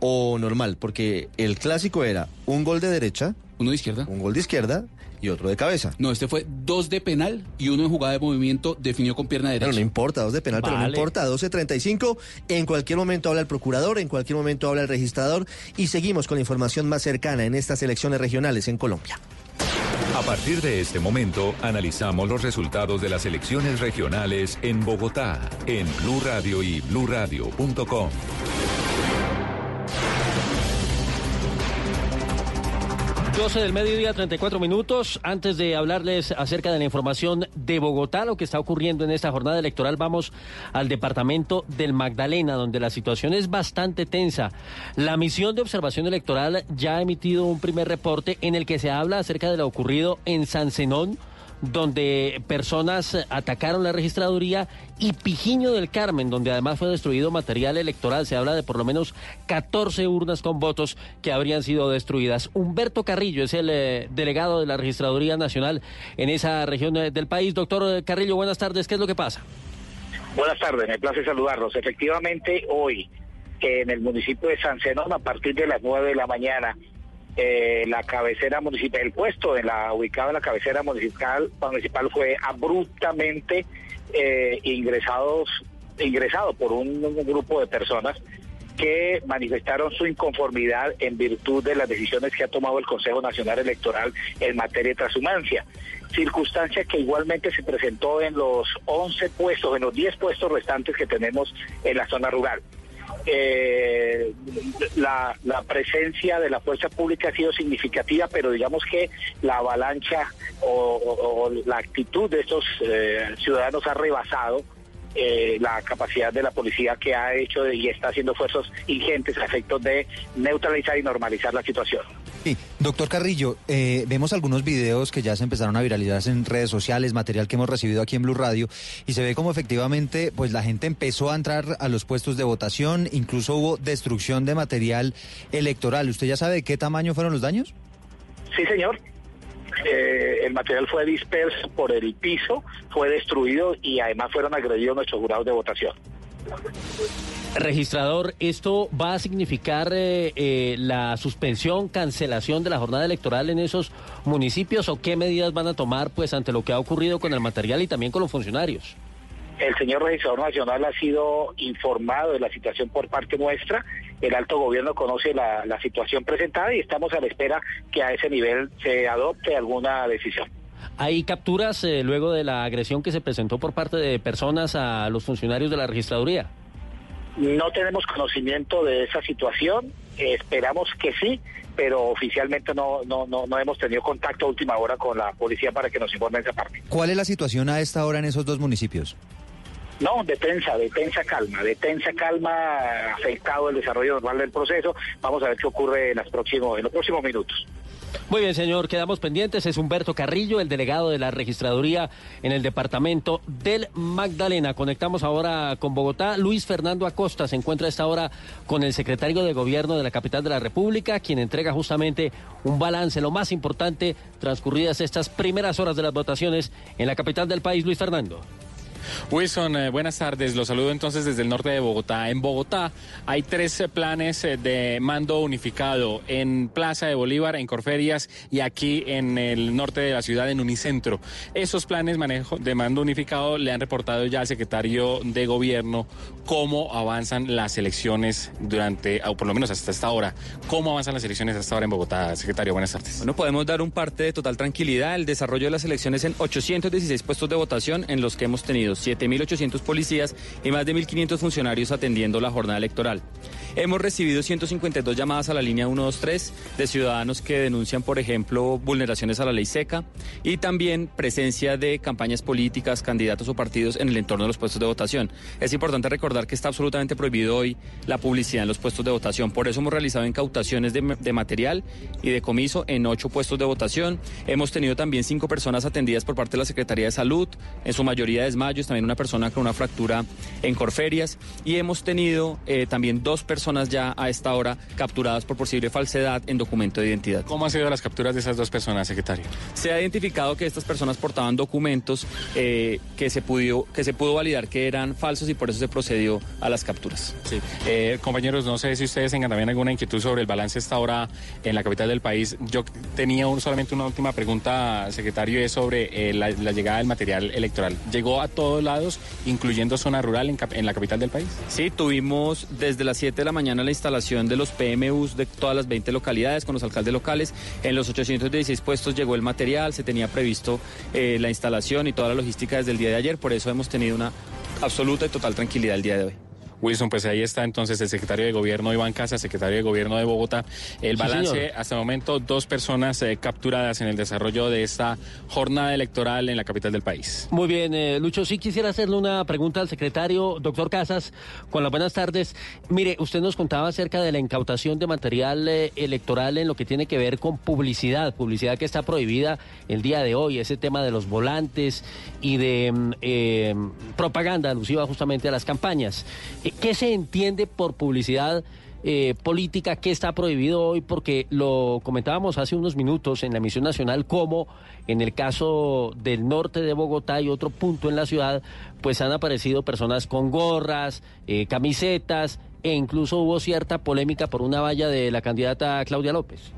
o normal? Porque el clásico era un gol de derecha. Uno de izquierda. Un gol de izquierda y otro de cabeza. No, este fue dos de penal y uno en jugada de movimiento definió con pierna derecha. Pero no importa, dos de penal, pero no importa, 12.35. En cualquier momento habla el procurador, en cualquier momento habla el registrador y seguimos con la información más cercana en estas elecciones regionales en Colombia. A partir de este momento, analizamos los resultados de las elecciones regionales en Bogotá, en Blue Radio y bluradio.com. 12 del mediodía, 34 minutos. Antes de hablarles acerca de la información de Bogotá, lo que está ocurriendo en esta jornada electoral, vamos al departamento del Magdalena, donde la situación es bastante tensa. La misión de observación electoral ya ha emitido un primer reporte en el que se habla acerca de lo ocurrido en San Zenón donde personas atacaron la registraduría y Pijiño del Carmen, donde además fue destruido material electoral. Se habla de por lo menos 14 urnas con votos que habrían sido destruidas. Humberto Carrillo es el eh, delegado de la Registraduría Nacional en esa región eh, del país. Doctor Carrillo, buenas tardes. ¿Qué es lo que pasa? Buenas tardes, me place saludarlos. Efectivamente, hoy en el municipio de San Zenón, a partir de las 9 de la mañana, eh, la cabecera municipal, el puesto en la, ubicado en la cabecera municipal, municipal fue abruptamente eh, ingresados, ingresado por un, un grupo de personas que manifestaron su inconformidad en virtud de las decisiones que ha tomado el Consejo Nacional Electoral en materia de transhumancia. Circunstancia que igualmente se presentó en los 11 puestos, en los 10 puestos restantes que tenemos en la zona rural. Eh, la, la presencia de la fuerza pública ha sido significativa, pero digamos que la avalancha o, o- la actitud de estos eh, ciudadanos ha rebasado eh, la capacidad de la policía que ha hecho y está haciendo esfuerzos ingentes a efectos de neutralizar y normalizar la situación. Sí, doctor Carrillo, eh, vemos algunos videos que ya se empezaron a viralizar en redes sociales, material que hemos recibido aquí en Blue Radio, y se ve como efectivamente, pues la gente empezó a entrar a los puestos de votación, incluso hubo destrucción de material electoral. ¿Usted ya sabe de qué tamaño fueron los daños? Sí, señor. Eh, el material fue disperso por el piso, fue destruido y además fueron agredidos nuestros jurados de votación. Registrador, ¿esto va a significar eh, eh, la suspensión, cancelación de la jornada electoral en esos municipios o qué medidas van a tomar pues ante lo que ha ocurrido con el material y también con los funcionarios? El señor registrador nacional ha sido informado de la situación por parte nuestra. El alto gobierno conoce la, la situación presentada y estamos a la espera que a ese nivel se adopte alguna decisión. ¿Hay capturas eh, luego de la agresión que se presentó por parte de personas a los funcionarios de la registraduría? No tenemos conocimiento de esa situación, eh, esperamos que sí, pero oficialmente no, no, no, no hemos tenido contacto a última hora con la policía para que nos informe esa parte. ¿Cuál es la situación a esta hora en esos dos municipios? No, de tensa, de tensa calma, de tensa calma, afectado el desarrollo normal del proceso. Vamos a ver qué ocurre en, las próximos, en los próximos minutos. Muy bien, señor, quedamos pendientes. Es Humberto Carrillo, el delegado de la registraduría en el departamento del Magdalena. Conectamos ahora con Bogotá. Luis Fernando Acosta se encuentra a esta hora con el secretario de Gobierno de la capital de la República, quien entrega justamente un balance, lo más importante, transcurridas estas primeras horas de las votaciones en la capital del país. Luis Fernando. Wilson, eh, buenas tardes. Los saludo entonces desde el norte de Bogotá. En Bogotá hay tres eh, planes eh, de mando unificado en Plaza de Bolívar, en Corferias y aquí en el norte de la ciudad, en Unicentro. Esos planes manejo de mando unificado le han reportado ya al secretario de Gobierno cómo avanzan las elecciones durante, o por lo menos hasta esta hora. ¿Cómo avanzan las elecciones hasta ahora en Bogotá, secretario? Buenas tardes. Bueno, podemos dar un parte de total tranquilidad. El desarrollo de las elecciones en 816 puestos de votación en los que hemos tenido 7.800 policías y más de 1.500 funcionarios atendiendo la jornada electoral. Hemos recibido 152 llamadas a la línea 123 de ciudadanos que denuncian, por ejemplo, vulneraciones a la ley seca y también presencia de campañas políticas, candidatos o partidos en el entorno de los puestos de votación. Es importante recordar que está absolutamente prohibido hoy la publicidad en los puestos de votación. Por eso hemos realizado incautaciones de, material y de comiso en ocho puestos de votación. Hemos tenido también cinco personas atendidas por parte de la Secretaría de Salud, en su mayoría desmayos, también una persona con una fractura en Corferias y hemos tenido eh, también dos personas ya a esta hora capturadas por posible falsedad en documento de identidad. ¿Cómo han sido las capturas de esas dos personas, secretario? Se ha identificado que estas personas portaban documentos eh, que, se pudo, que se pudo validar que eran falsos y por eso se procedió a las capturas. Sí. Eh, compañeros, no sé si ustedes tengan también alguna inquietud sobre el balance esta hora en la capital del país. Yo tenía solamente una última pregunta, secretario, es sobre la, la llegada del material electoral. ¿Llegó a todos lados, incluyendo zona rural en, en, la capital del país? Sí, tuvimos desde las 7 de la mañana la instalación de los PMUs de todas las 20 localidades con los alcaldes locales. En los 816 puestos llegó el material, se tenía previsto eh, la instalación y toda la logística desde el día de ayer, por eso hemos tenido una absoluta y total tranquilidad el día de hoy. Wilson, pues ahí está entonces el secretario de Gobierno Iván Casa, secretario de Gobierno de Bogotá. El balance, sí, hasta el momento, dos personas eh, capturadas en el desarrollo de esta jornada electoral en la capital del país. Muy bien, eh, Lucho, sí quisiera hacerle una pregunta al secretario, doctor Casas, con las buenas tardes. Mire, usted nos contaba acerca de la incautación de material eh, electoral en lo que tiene que ver con publicidad, publicidad que está prohibida el día de hoy, ese tema de los volantes y de mm, propaganda alusiva justamente a las campañas. ¿Qué se entiende por publicidad eh, política? ¿Qué está prohibido hoy? Porque lo comentábamos hace unos minutos en la emisión nacional, como en el caso del norte de Bogotá y otro punto en la ciudad, pues han aparecido personas con gorras, eh, camisetas, e incluso hubo cierta polémica por una valla de la candidata Claudia López.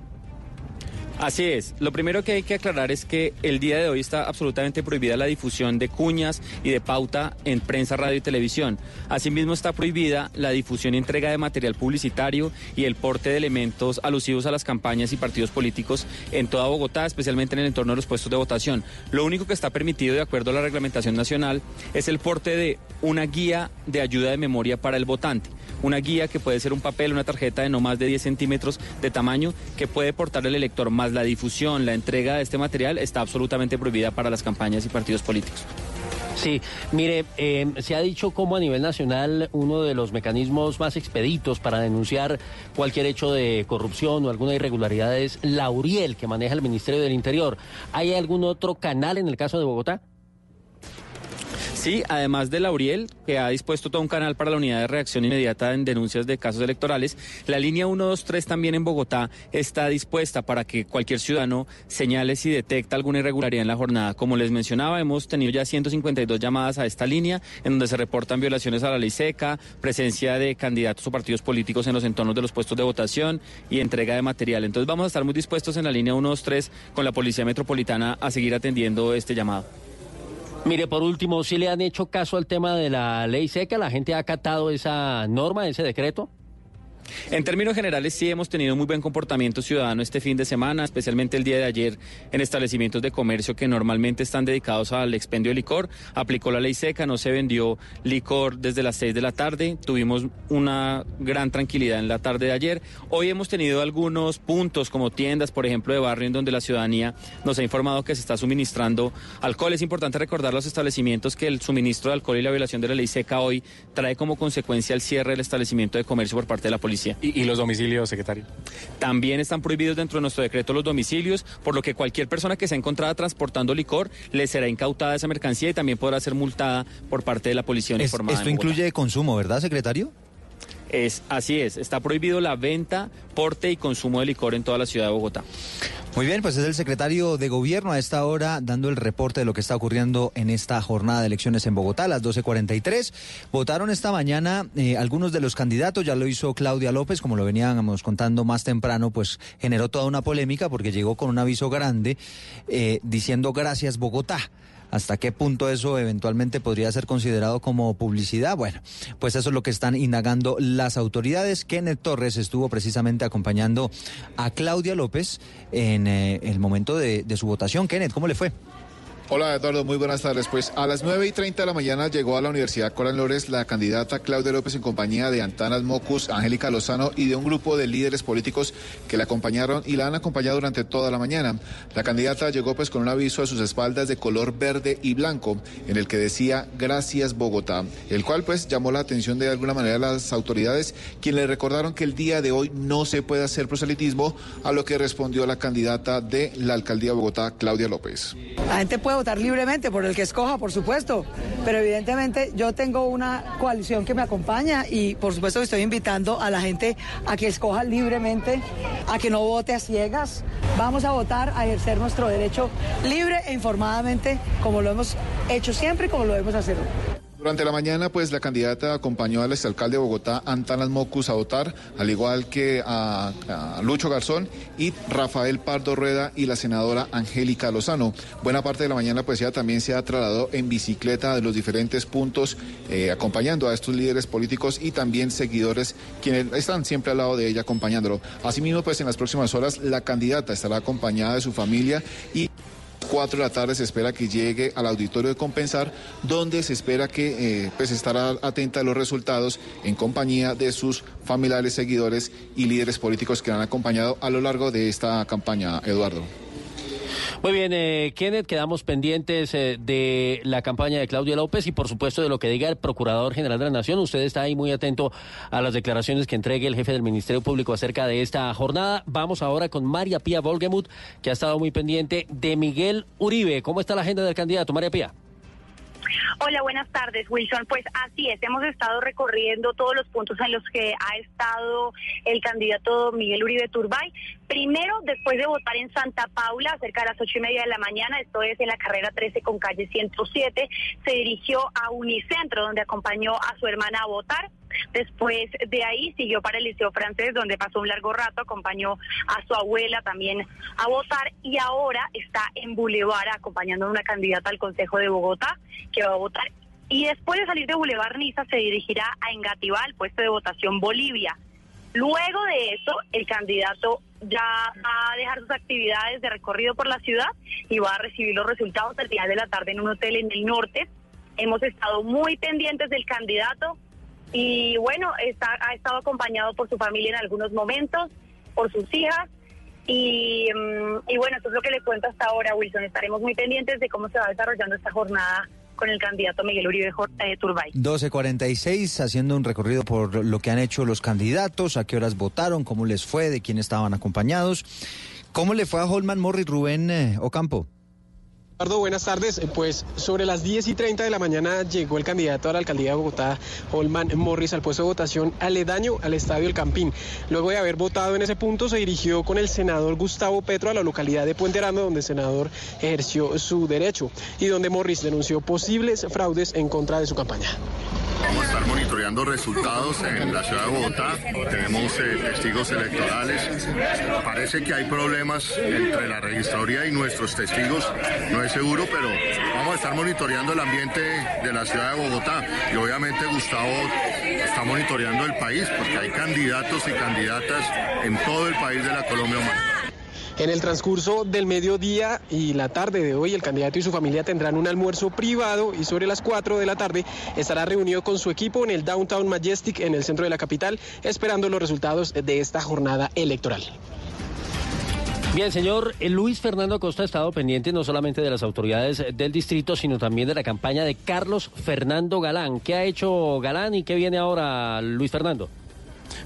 Así es. Lo primero que hay que aclarar es que el día de hoy está absolutamente prohibida la difusión de cuñas y de pauta en prensa, radio y televisión. Asimismo está prohibida la difusión y entrega de material publicitario y el porte de elementos alusivos a las campañas y partidos políticos en toda Bogotá, especialmente en el entorno de los puestos de votación. Lo único que está permitido de acuerdo a la reglamentación nacional es el porte de una guía de ayuda de memoria para el votante. Una guía que puede ser un papel, una tarjeta de no más de 10 centímetros de tamaño que puede portar el elector más la difusión, la entrega de este material está absolutamente prohibida para las campañas y partidos políticos. Sí, mire, eh, se ha dicho como a nivel nacional uno de los mecanismos más expeditos para denunciar cualquier hecho de corrupción o alguna irregularidad es la URIEL que maneja el Ministerio del Interior. ¿Hay algún otro canal en el caso de Bogotá? Sí, además de Lauriel, que ha dispuesto todo un canal para la unidad de reacción inmediata en denuncias de casos electorales, la línea 123 también en Bogotá está dispuesta para que cualquier ciudadano señale si detecta alguna irregularidad en la jornada. Como les mencionaba, hemos tenido ya 152 llamadas a esta línea en donde se reportan violaciones a la ley seca, presencia de candidatos o partidos políticos en los entornos de los puestos de votación y entrega de material. Entonces vamos a estar muy dispuestos en la línea 123 con la Policía Metropolitana a seguir atendiendo este llamado. Mire, por último, si le han hecho caso al tema de la ley seca? ¿La gente ha acatado esa norma, ese decreto? En términos generales, sí hemos tenido muy buen comportamiento ciudadano este fin de semana, especialmente el día de ayer en establecimientos de comercio que normalmente están dedicados al expendio de licor. Aplicó la ley seca, no se vendió licor desde las 6 de la tarde. Tuvimos una gran tranquilidad en la tarde de ayer. Hoy hemos tenido algunos puntos como tiendas, por ejemplo, de barrio en donde la ciudadanía nos ha informado que se está suministrando alcohol. Es importante recordar los establecimientos que el suministro de alcohol y la violación de la ley seca hoy trae como consecuencia el cierre del establecimiento de comercio por parte de la policía. ¿Y, los domicilios, secretario? También están prohibidos dentro de nuestro decreto los domicilios, por lo que cualquier persona que sea encontrada transportando licor le será incautada esa mercancía y también podrá ser multada por parte de la policía uniformada. esto incluye consumo, ¿verdad, secretario? Es, así es, está prohibido la venta, porte y consumo de licor en toda la ciudad de Bogotá. Muy bien, pues es el secretario de Gobierno a esta hora dando el reporte de lo que está ocurriendo en esta jornada de elecciones en Bogotá, a las 12.43. Votaron esta mañana eh, algunos de los candidatos, ya lo hizo Claudia López, como lo veníamos contando más temprano, pues generó toda una polémica porque llegó con un aviso grande eh, diciendo gracias Bogotá hasta qué punto eso eventualmente podría ser considerado como publicidad. Bueno, pues eso es lo que están indagando las autoridades. Kenneth Torres estuvo precisamente acompañando a Claudia López en eh, el momento de, de su votación. Kenneth, ¿cómo le fue? Hola Eduardo, muy buenas tardes. Pues a las 9 y 30 de la mañana llegó a la Universidad Coral Lores la candidata Claudia López en compañía de Antanas Mocus, Angélica Lozano y de un grupo de líderes políticos que la acompañaron y la han acompañado durante toda la mañana. La candidata llegó pues con un aviso a sus espaldas de color verde y blanco en el que decía Gracias Bogotá, el cual pues llamó la atención de alguna manera a las autoridades quienes le recordaron que el día de hoy no se puede hacer proselitismo, a lo que respondió la candidata de la alcaldía de Bogotá, Claudia López. La gente puede votar libremente por el que escoja, por supuesto, pero evidentemente yo tengo una coalición que me acompaña y por supuesto estoy invitando a la gente a que escoja libremente, a que no vote a ciegas. Vamos a votar, a ejercer nuestro derecho libre e informadamente, como lo hemos hecho siempre y como lo debemos hacer hoy. Durante la mañana, pues la candidata acompañó al exalcalde de Bogotá, Antanas Mocus, a votar, al igual que a, Lucho Garzón y Rafael Pardo Rueda y la senadora Angélica Lozano. Buena parte de la mañana, pues ella también se ha trasladado en bicicleta de los diferentes puntos, eh, acompañando a estos líderes políticos y también seguidores quienes están siempre al lado de ella acompañándolo. Asimismo, pues en las próximas horas la candidata estará acompañada de su familia y 4 de la tarde se espera que llegue al auditorio de Compensar, donde se espera que eh, pues estará atenta a los resultados en compañía de sus familiares, seguidores y líderes políticos que han acompañado a lo largo de esta campaña, Eduardo. Muy bien, eh, Kenneth, quedamos pendientes eh, de la campaña de Claudia López y por supuesto de lo que diga el Procurador General de la Nación. Usted está ahí muy atento a las declaraciones que entregue el jefe del Ministerio Público acerca de esta jornada. Vamos ahora con María Pía Volgemuth, que ha estado muy pendiente de Miguel Uribe. ¿Cómo está la agenda del candidato, María Pía? Hola, buenas tardes, Wilson. Pues así es, hemos estado recorriendo todos los puntos en los que ha estado el candidato Miguel Uribe Turbay. Primero, después de votar en Santa Paula, cerca de las ocho y media de la mañana, esto es en la carrera 13 con calle 107, se dirigió a Unicentro, donde acompañó a su hermana a votar. Después de ahí siguió para el Liceo Francés, donde pasó un largo rato, acompañó a su abuela también a votar y ahora está en Boulevard acompañando a una candidata al Consejo de Bogotá que va a votar. Y después de salir de Boulevard Niza se dirigirá a Engativá, al puesto de votación Bolivia. Luego de eso, el candidato ya va a dejar sus actividades de recorrido por la ciudad y va a recibir los resultados al final de la tarde en un hotel en el norte. Hemos estado muy pendientes del candidato, y bueno, está, ha estado acompañado por su familia en algunos momentos, por sus hijas. Y, mm, y bueno, eso es lo que le cuento hasta ahora, Wilson. Estaremos muy pendientes de cómo se va desarrollando esta jornada con el candidato Miguel Uribe eh, Turbay. 12.46, haciendo un recorrido por lo que han hecho los candidatos, a qué horas votaron, cómo les fue, de quién estaban acompañados. ¿Cómo le fue a Holman Morris Rubén eh, Ocampo? Buenas tardes. Eh, pues sobre las 10 y 30 de la mañana llegó el candidato a la alcaldía de Bogotá, Holman Morris, al puesto de votación aledaño al estadio El Campín. Luego de haber votado en ese punto, se dirigió con el senador Gustavo Petro a la localidad de Puente Arando, donde el senador ejerció su derecho y donde Morris denunció posibles fraudes en contra de su campaña. Vamos a estar monitoreando resultados en la ciudad de Bogotá. Tenemos eh, testigos electorales. Parece que hay problemas entre la registraduría y nuestros testigos. No es seguro, pero vamos a estar monitoreando el ambiente de la ciudad de Bogotá. Y obviamente Gustavo está monitoreando el país, porque hay candidatos y candidatas en todo el país de la Colombia humana. En el transcurso del mediodía y la tarde de hoy, el candidato y su familia tendrán un almuerzo privado y sobre las 4 de la tarde estará reunido con su equipo en el Downtown Majestic en el centro de la capital, esperando los resultados de esta jornada electoral. Bien, señor eh, Luis Fernando Costa ha estado pendiente no solamente de las autoridades del distrito, sino también de la campaña de Carlos Fernando Galán. ¿Qué ha hecho Galán y qué viene ahora Luis Fernando?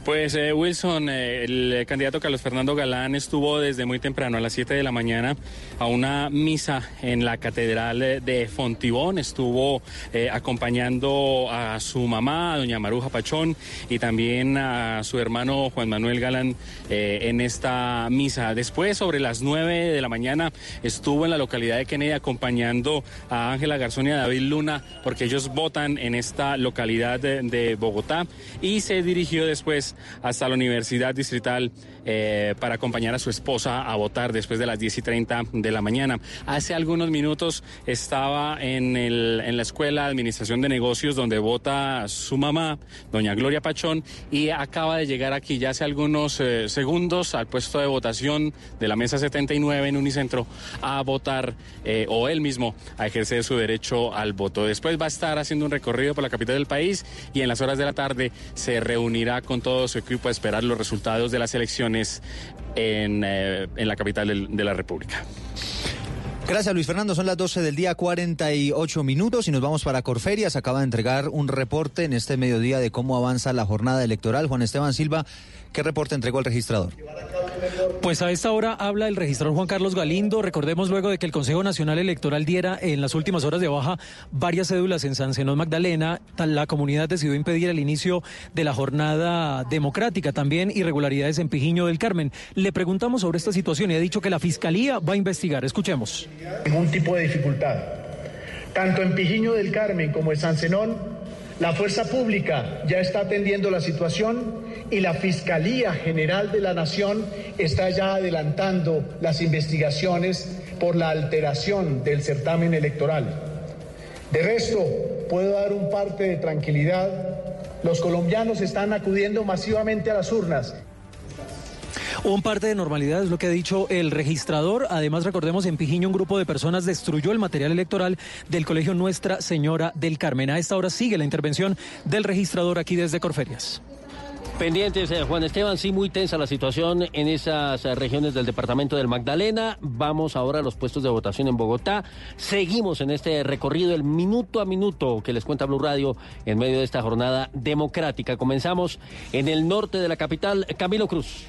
Pues eh, Wilson, eh, el candidato Carlos Fernando Galán estuvo desde muy temprano, a las 7 de la mañana, a una misa en la Catedral de Fontibón. Estuvo eh, acompañando a su mamá, a doña Maruja Pachón, y también a su hermano Juan Manuel Galán en esta misa. Después, sobre las 9 de la mañana, estuvo en la localidad de Kennedy acompañando a Ángela Garzón y a David Luna, porque ellos votan en esta localidad de, de Bogotá, y se dirigió después hasta la Universidad Distrital eh, para acompañar a su esposa a votar después de las 10 y 30 de la mañana. Hace algunos minutos estaba en, la Escuela de Administración de Negocios donde vota su mamá, doña Gloria Pachón, y acaba de llegar aquí ya hace algunos eh, segundos al puesto de votación de la mesa 79 en Unicentro a votar eh, o él mismo a ejercer su derecho al voto. Después va a estar haciendo un recorrido por la capital del país y en las horas de la tarde se reunirá con todo su equipo a esperar los resultados de las elecciones en, eh, en la capital de la República. Gracias Luis Fernando, son las 12 del día 48 minutos y nos vamos para Corferias. Acaba de entregar un reporte en este mediodía de cómo avanza la jornada electoral. Juan Esteban Silva, ¿qué reporte entregó el registrador? Pues a esta hora habla el registrador Juan Carlos Galindo. Recordemos luego de que el Consejo Nacional Electoral diera en las últimas horas de baja varias cédulas en San Zenón Magdalena, la comunidad decidió impedir el inicio de la jornada democrática, también irregularidades en Pijiño del Carmen. Le preguntamos sobre esta situación y ha dicho que la Fiscalía va a investigar. Escuchemos. ningún tipo de dificultad. Tanto en Pijiño del Carmen como en San Zenón, la fuerza pública ya está atendiendo la situación y la Fiscalía General de la Nación está ya adelantando las investigaciones por la alteración del certamen electoral. De resto, puedo dar un parte de tranquilidad. Los colombianos están acudiendo masivamente a las urnas. Un parte de normalidad es lo que ha dicho el registrador. Además, recordemos, en Pijiño un grupo de personas destruyó el material electoral del Colegio Nuestra Señora del Carmen. A esta hora sigue la intervención del registrador aquí desde Corferias. Pendientes, eh, Juan Esteban, sí, muy tensa la situación en esas eh, regiones del departamento del Magdalena. Vamos ahora a los puestos de votación en Bogotá. Seguimos en este recorrido, el minuto a minuto que les cuenta Blue Radio en medio de esta jornada democrática. Comenzamos en el norte de la capital, Camilo Cruz.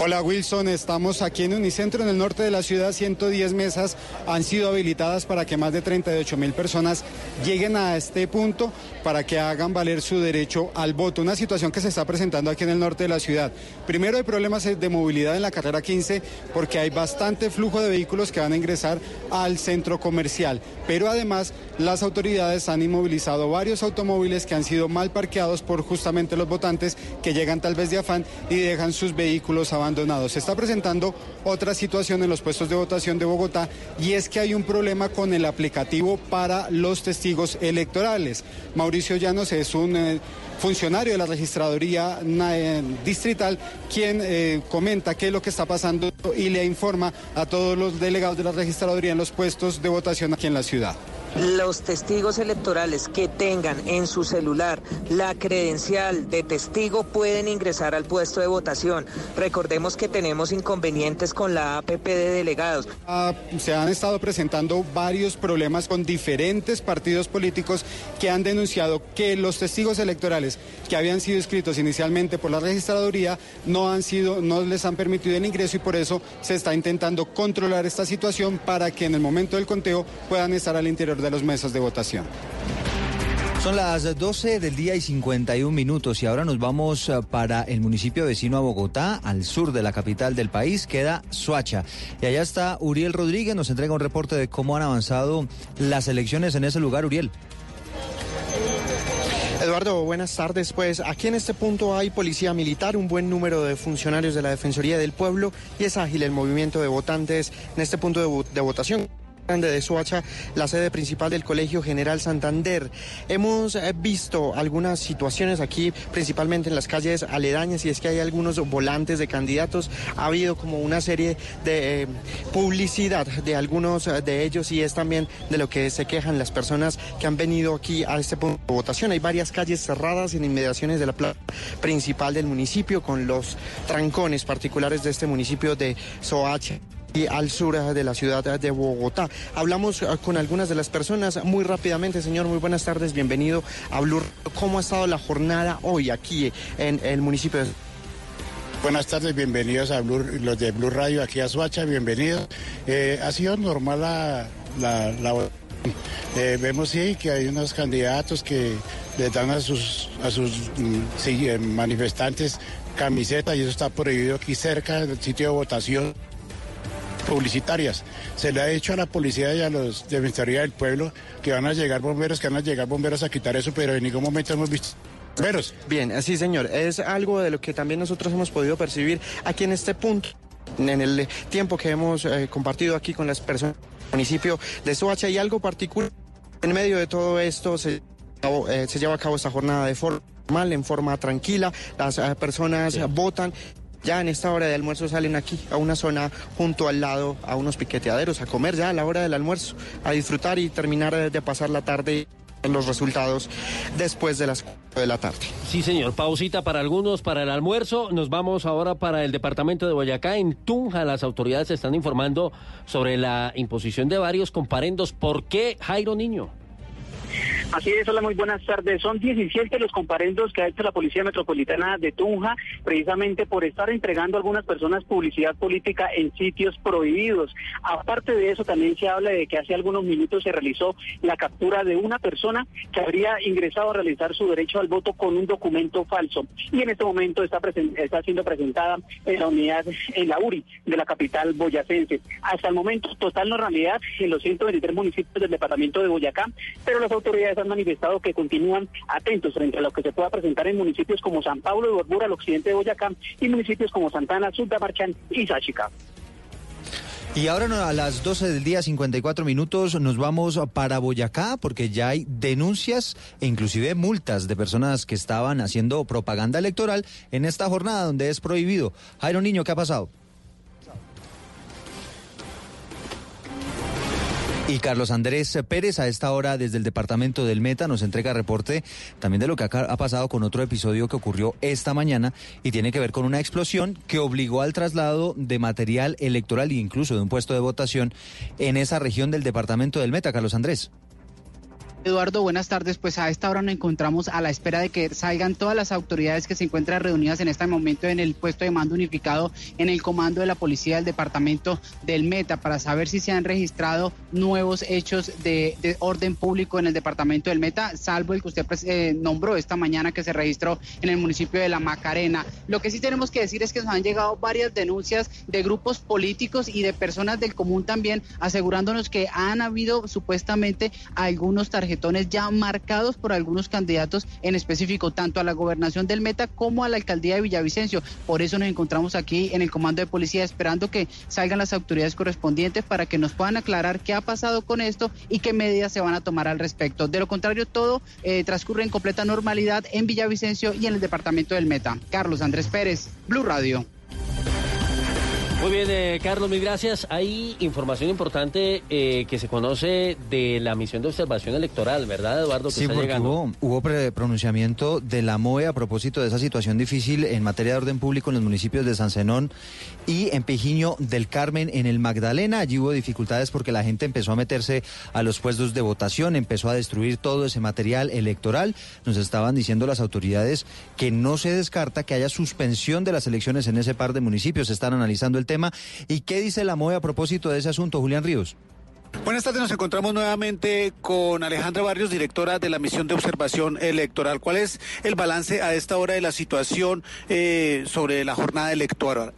Hola Wilson, estamos aquí en Unicentro, en el norte de la ciudad. 110 mesas han sido habilitadas para que más de 38 mil personas lleguen a este punto para que hagan valer su derecho al voto. Una situación que se está presentando aquí en el norte de la ciudad. Primero hay problemas de movilidad en la carrera 15 porque hay bastante flujo de vehículos que van a ingresar al centro comercial. Pero además las autoridades han inmovilizado varios automóviles que han sido mal parqueados por justamente los votantes que llegan tal vez de afán y dejan sus vehículos Se está presentando otra situación en los puestos de votación de Bogotá y es que hay un problema con el aplicativo para los testigos electorales. Mauricio Llanos es un eh, funcionario de la registraduría eh, distrital quien eh, comenta qué es lo que está pasando y le informa a todos los delegados de la registraduría en los puestos de votación aquí en la ciudad. Los testigos electorales que tengan en su celular la credencial de testigo pueden ingresar al puesto de votación. Recordemos que tenemos inconvenientes con la APP de delegados. Ah, se han estado presentando varios problemas con diferentes partidos políticos que han denunciado que los testigos electorales que habían sido inscritos inicialmente por la registraduría no han sido, no les han permitido el ingreso y por eso se está intentando controlar esta situación para que en el momento del conteo puedan estar al interior de los mesas de votación. Son las 12 del día y 51 minutos y ahora nos vamos eh, para el municipio vecino a Bogotá, al sur de la capital del país, queda Suacha. Y allá está Uriel Rodríguez, nos entrega un reporte de cómo han avanzado las elecciones en ese lugar, Uriel. Eduardo, buenas tardes. Pues aquí en este punto hay policía militar, un buen número de funcionarios de la Defensoría del Pueblo y es ágil el movimiento de votantes en este punto de votación. De Soacha, la sede principal del Colegio General Santander. Hemos eh, visto algunas situaciones aquí, principalmente en las calles aledañas, y es que hay algunos volantes de candidatos. Ha habido como una serie de eh, publicidad de algunos eh, de ellos y es también de lo que se quejan las personas que han venido aquí a este punto de votación. Hay varias calles cerradas en inmediaciones de la plaza principal del municipio con los trancones particulares de este municipio de Soacha y al sur eh, de la ciudad de Bogotá. Hablamos eh, con algunas de las personas muy rápidamente. Señor, muy buenas tardes, bienvenido a Blue. ¿Cómo ha estado la jornada hoy aquí en el municipio de... Buenas tardes, bienvenidos a Blue, los de Blue Radio aquí a Suacha, bienvenidos. Eh, ha sido normal la, la, eh, vemos sí que hay unos candidatos que le dan a sus, a sus mm, manifestantes camisetas y eso está prohibido aquí cerca del sitio de votación publicitarias. Se le ha dicho a la policía y a los de Ministerio del Pueblo que van a llegar bomberos, que van a llegar bomberos a quitar eso, pero en ningún momento hemos visto bomberos. Bien, así señor, es algo de lo que también nosotros hemos podido percibir aquí en este punto, en el tiempo que hemos eh, compartido aquí con las personas del municipio de Soacha y algo particular. En medio de todo esto se, eh, se lleva a cabo esta jornada de forma normal, en forma tranquila, las eh, personas votan ya en esta hora de almuerzo salen aquí a una zona junto al lado a unos piqueteaderos a comer ya a la hora del almuerzo, a disfrutar y terminar de pasar la tarde los resultados después de las 4 de la tarde. Sí, señor. Pausita para algunos para el almuerzo. Nos vamos ahora para el departamento de Boyacá. En Tunja las autoridades están informando sobre la imposición de varios comparendos. ¿Por qué Jairo Niño? Así es, hola, muy buenas tardes. Son 17 los comparendos que ha hecho la Policía Metropolitana de Tunja, precisamente por estar entregando a algunas personas publicidad política en sitios prohibidos. Aparte de eso, también se habla de que hace algunos minutos se realizó la captura de una persona que habría ingresado a realizar su derecho al voto con un documento falso. Y en este momento está, está siendo presentada en la unidad, en la URI de la capital boyacense. Hasta el momento, total normalidad en los 123 municipios del departamento de Boyacá, pero las autoridades han manifestado que continúan atentos frente a lo que se pueda presentar en municipios como San Pablo de Borbura, al occidente de Boyacá, y municipios como Santana, Marchán y Sáchica. Y ahora a las 12 del día, 54 minutos, nos vamos para Boyacá porque ya hay denuncias e inclusive multas de personas que estaban haciendo propaganda electoral en esta jornada donde es prohibido. Jairo Niño, ¿qué ha pasado? Y Carlos Andrés Pérez a esta hora desde el departamento del Meta nos entrega reporte también de lo que ha pasado con otro episodio que ocurrió esta mañana y tiene que ver con una explosión que obligó al traslado de material electoral e incluso de un puesto de votación en esa región del departamento del Meta. Carlos Andrés. Eduardo, buenas tardes. Pues a esta hora nos encontramos a la espera de que salgan todas las autoridades que se encuentran reunidas en este momento en el puesto de mando unificado en el comando de la policía del departamento del Meta para saber si se han registrado nuevos hechos de, orden público en el departamento del Meta, salvo el que usted pues, eh, nombró esta mañana que se registró en el municipio de La Macarena. Lo que sí tenemos que decir es que nos han llegado varias denuncias de grupos políticos y de personas del común también asegurándonos que han habido supuestamente algunos tarjetas ya marcados por algunos candidatos en específico, tanto a la gobernación del Meta como a la alcaldía de Villavicencio. Por eso nos encontramos aquí en el comando de policía esperando que salgan las autoridades correspondientes para que nos puedan aclarar qué ha pasado con esto y qué medidas se van a tomar al respecto. De lo contrario, todo eh, transcurre en completa normalidad en Villavicencio y en el departamento del Meta. Carlos Andrés Pérez, Blue Radio. Muy bien, eh, Carlos, mil gracias. Hay información importante eh, que se conoce de la misión de observación electoral, ¿verdad, Eduardo? sí, porque hubo, hubo pronunciamiento de la MOE a propósito de esa situación difícil en materia de orden público en los municipios de San Zenón y en Pejiño del Carmen, en el Magdalena. Allí hubo dificultades porque la gente empezó a meterse a los puestos de votación, empezó a destruir todo ese material electoral. Nos estaban diciendo las autoridades que no se descarta que haya suspensión de las elecciones en ese par de municipios. Se están analizando el tema. ¿Y qué dice la MOE a propósito de ese asunto, Julián Ríos? Buenas tardes, nos encontramos nuevamente con Alejandra Barrios, directora de la misión de observación electoral. ¿Cuál es el balance a esta hora de la situación eh, sobre la jornada electoral?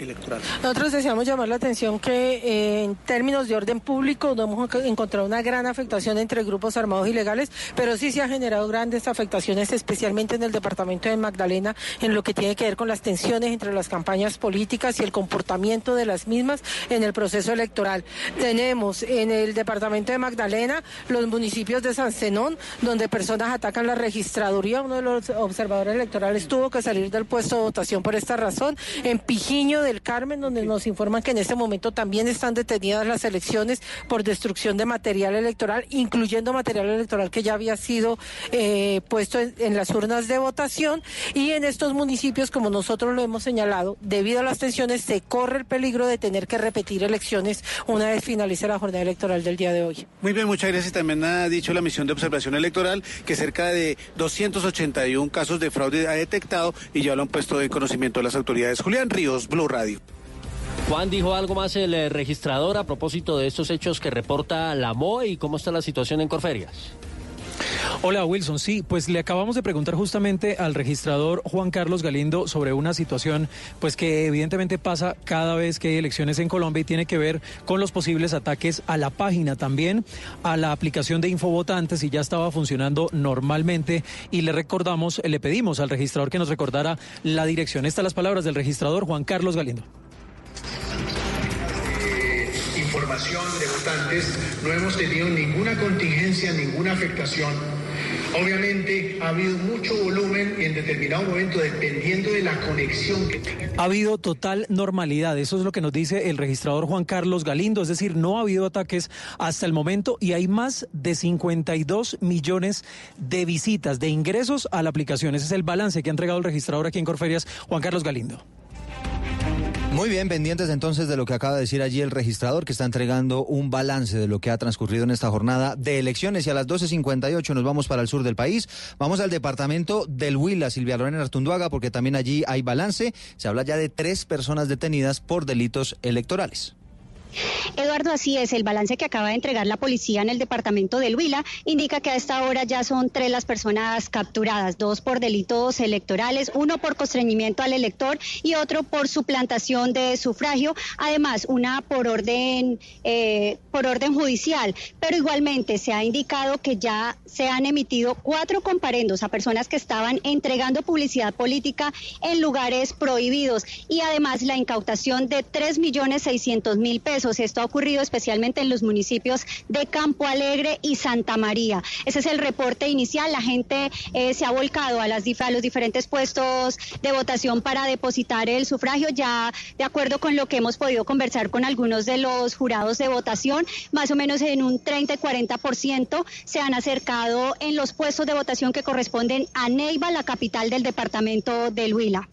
Nosotros deseamos llamar la atención que eh, en términos de orden público no hemos encontrado una gran afectación entre grupos armados ilegales, pero sí se ha generado grandes afectaciones, especialmente en el departamento de Magdalena, en lo que tiene que ver con las tensiones entre las campañas políticas y el comportamiento de las mismas en el proceso electoral. Tenemos en el departamento de Magdalena, los municipios de San Zenón, donde personas atacan la registraduría. Uno de los observadores electorales tuvo que salir del puesto de votación por esta razón. En Pijiño del Carmen, donde nos informan que en este momento también están detenidas las elecciones por destrucción de material electoral, incluyendo material electoral que ya había sido eh, puesto en, en las urnas de votación. Y en estos municipios, como nosotros lo hemos señalado, debido a las tensiones, se corre el peligro de tener que repetir elecciones una vez finalice la jornada electoral del día de hoy. Muy bien, muchas gracias. También ha dicho la misión de observación electoral que cerca de 281 casos de fraude ha detectado y ya lo han puesto de conocimiento de las autoridades. Julián Ríos, Blue Radio. Juan dijo algo más el eh, registrador a propósito de estos hechos que reporta la MOE y cómo está la situación en Corferias. Hola Wilson, sí, pues le acabamos de preguntar justamente al registrador Juan Carlos Galindo sobre una situación pues que evidentemente pasa cada vez que hay elecciones en Colombia y tiene que ver con los posibles ataques a la página también, a la aplicación de Infovotantes y ya estaba funcionando normalmente. Y le recordamos, le pedimos al registrador que nos recordara la dirección. Estas las palabras del registrador Juan Carlos Galindo de votantes, no hemos tenido ninguna contingencia, ninguna afectación. Obviamente ha habido mucho volumen en determinado momento, dependiendo de la conexión que Ha habido total normalidad, eso es lo que nos dice el registrador Juan Carlos Galindo, es decir, no ha habido ataques hasta el momento y hay más de 52 millones de visitas, de ingresos a la aplicación. Ese es el balance que ha entregado el registrador aquí en Corferias, Juan Carlos Galindo. Muy bien, pendientes entonces de lo que acaba de decir allí el registrador, que está entregando un balance de lo que ha transcurrido en esta jornada de elecciones. Y a las 12.58 nos vamos para el sur del país. Vamos al departamento del Huila, Silvia Lorena Artunduaga, porque también allí hay balance. Se habla ya de tres personas detenidas por delitos electorales. Eduardo, así es. El balance que acaba de entregar la policía en el departamento del Huila indica que a esta hora ya son tres las personas capturadas, dos por delitos electorales, uno por constreñimiento al elector y otro por suplantación de sufragio, además una por orden eh, por orden judicial. Pero igualmente se ha indicado que ya se han emitido cuatro comparendos a personas que estaban entregando publicidad política en lugares prohibidos y además la incautación de tres millones seiscientos mil esto ha ocurrido especialmente en los municipios de Campo Alegre y Santa María. Ese es el reporte inicial. La gente eh, se ha volcado a, las, a los diferentes puestos de votación para depositar el sufragio. Ya de acuerdo con lo que hemos podido conversar con algunos de los jurados de votación, más o menos en un 30 y 40% se han acercado en los puestos de votación que corresponden a Neiva, la capital del departamento del Huila.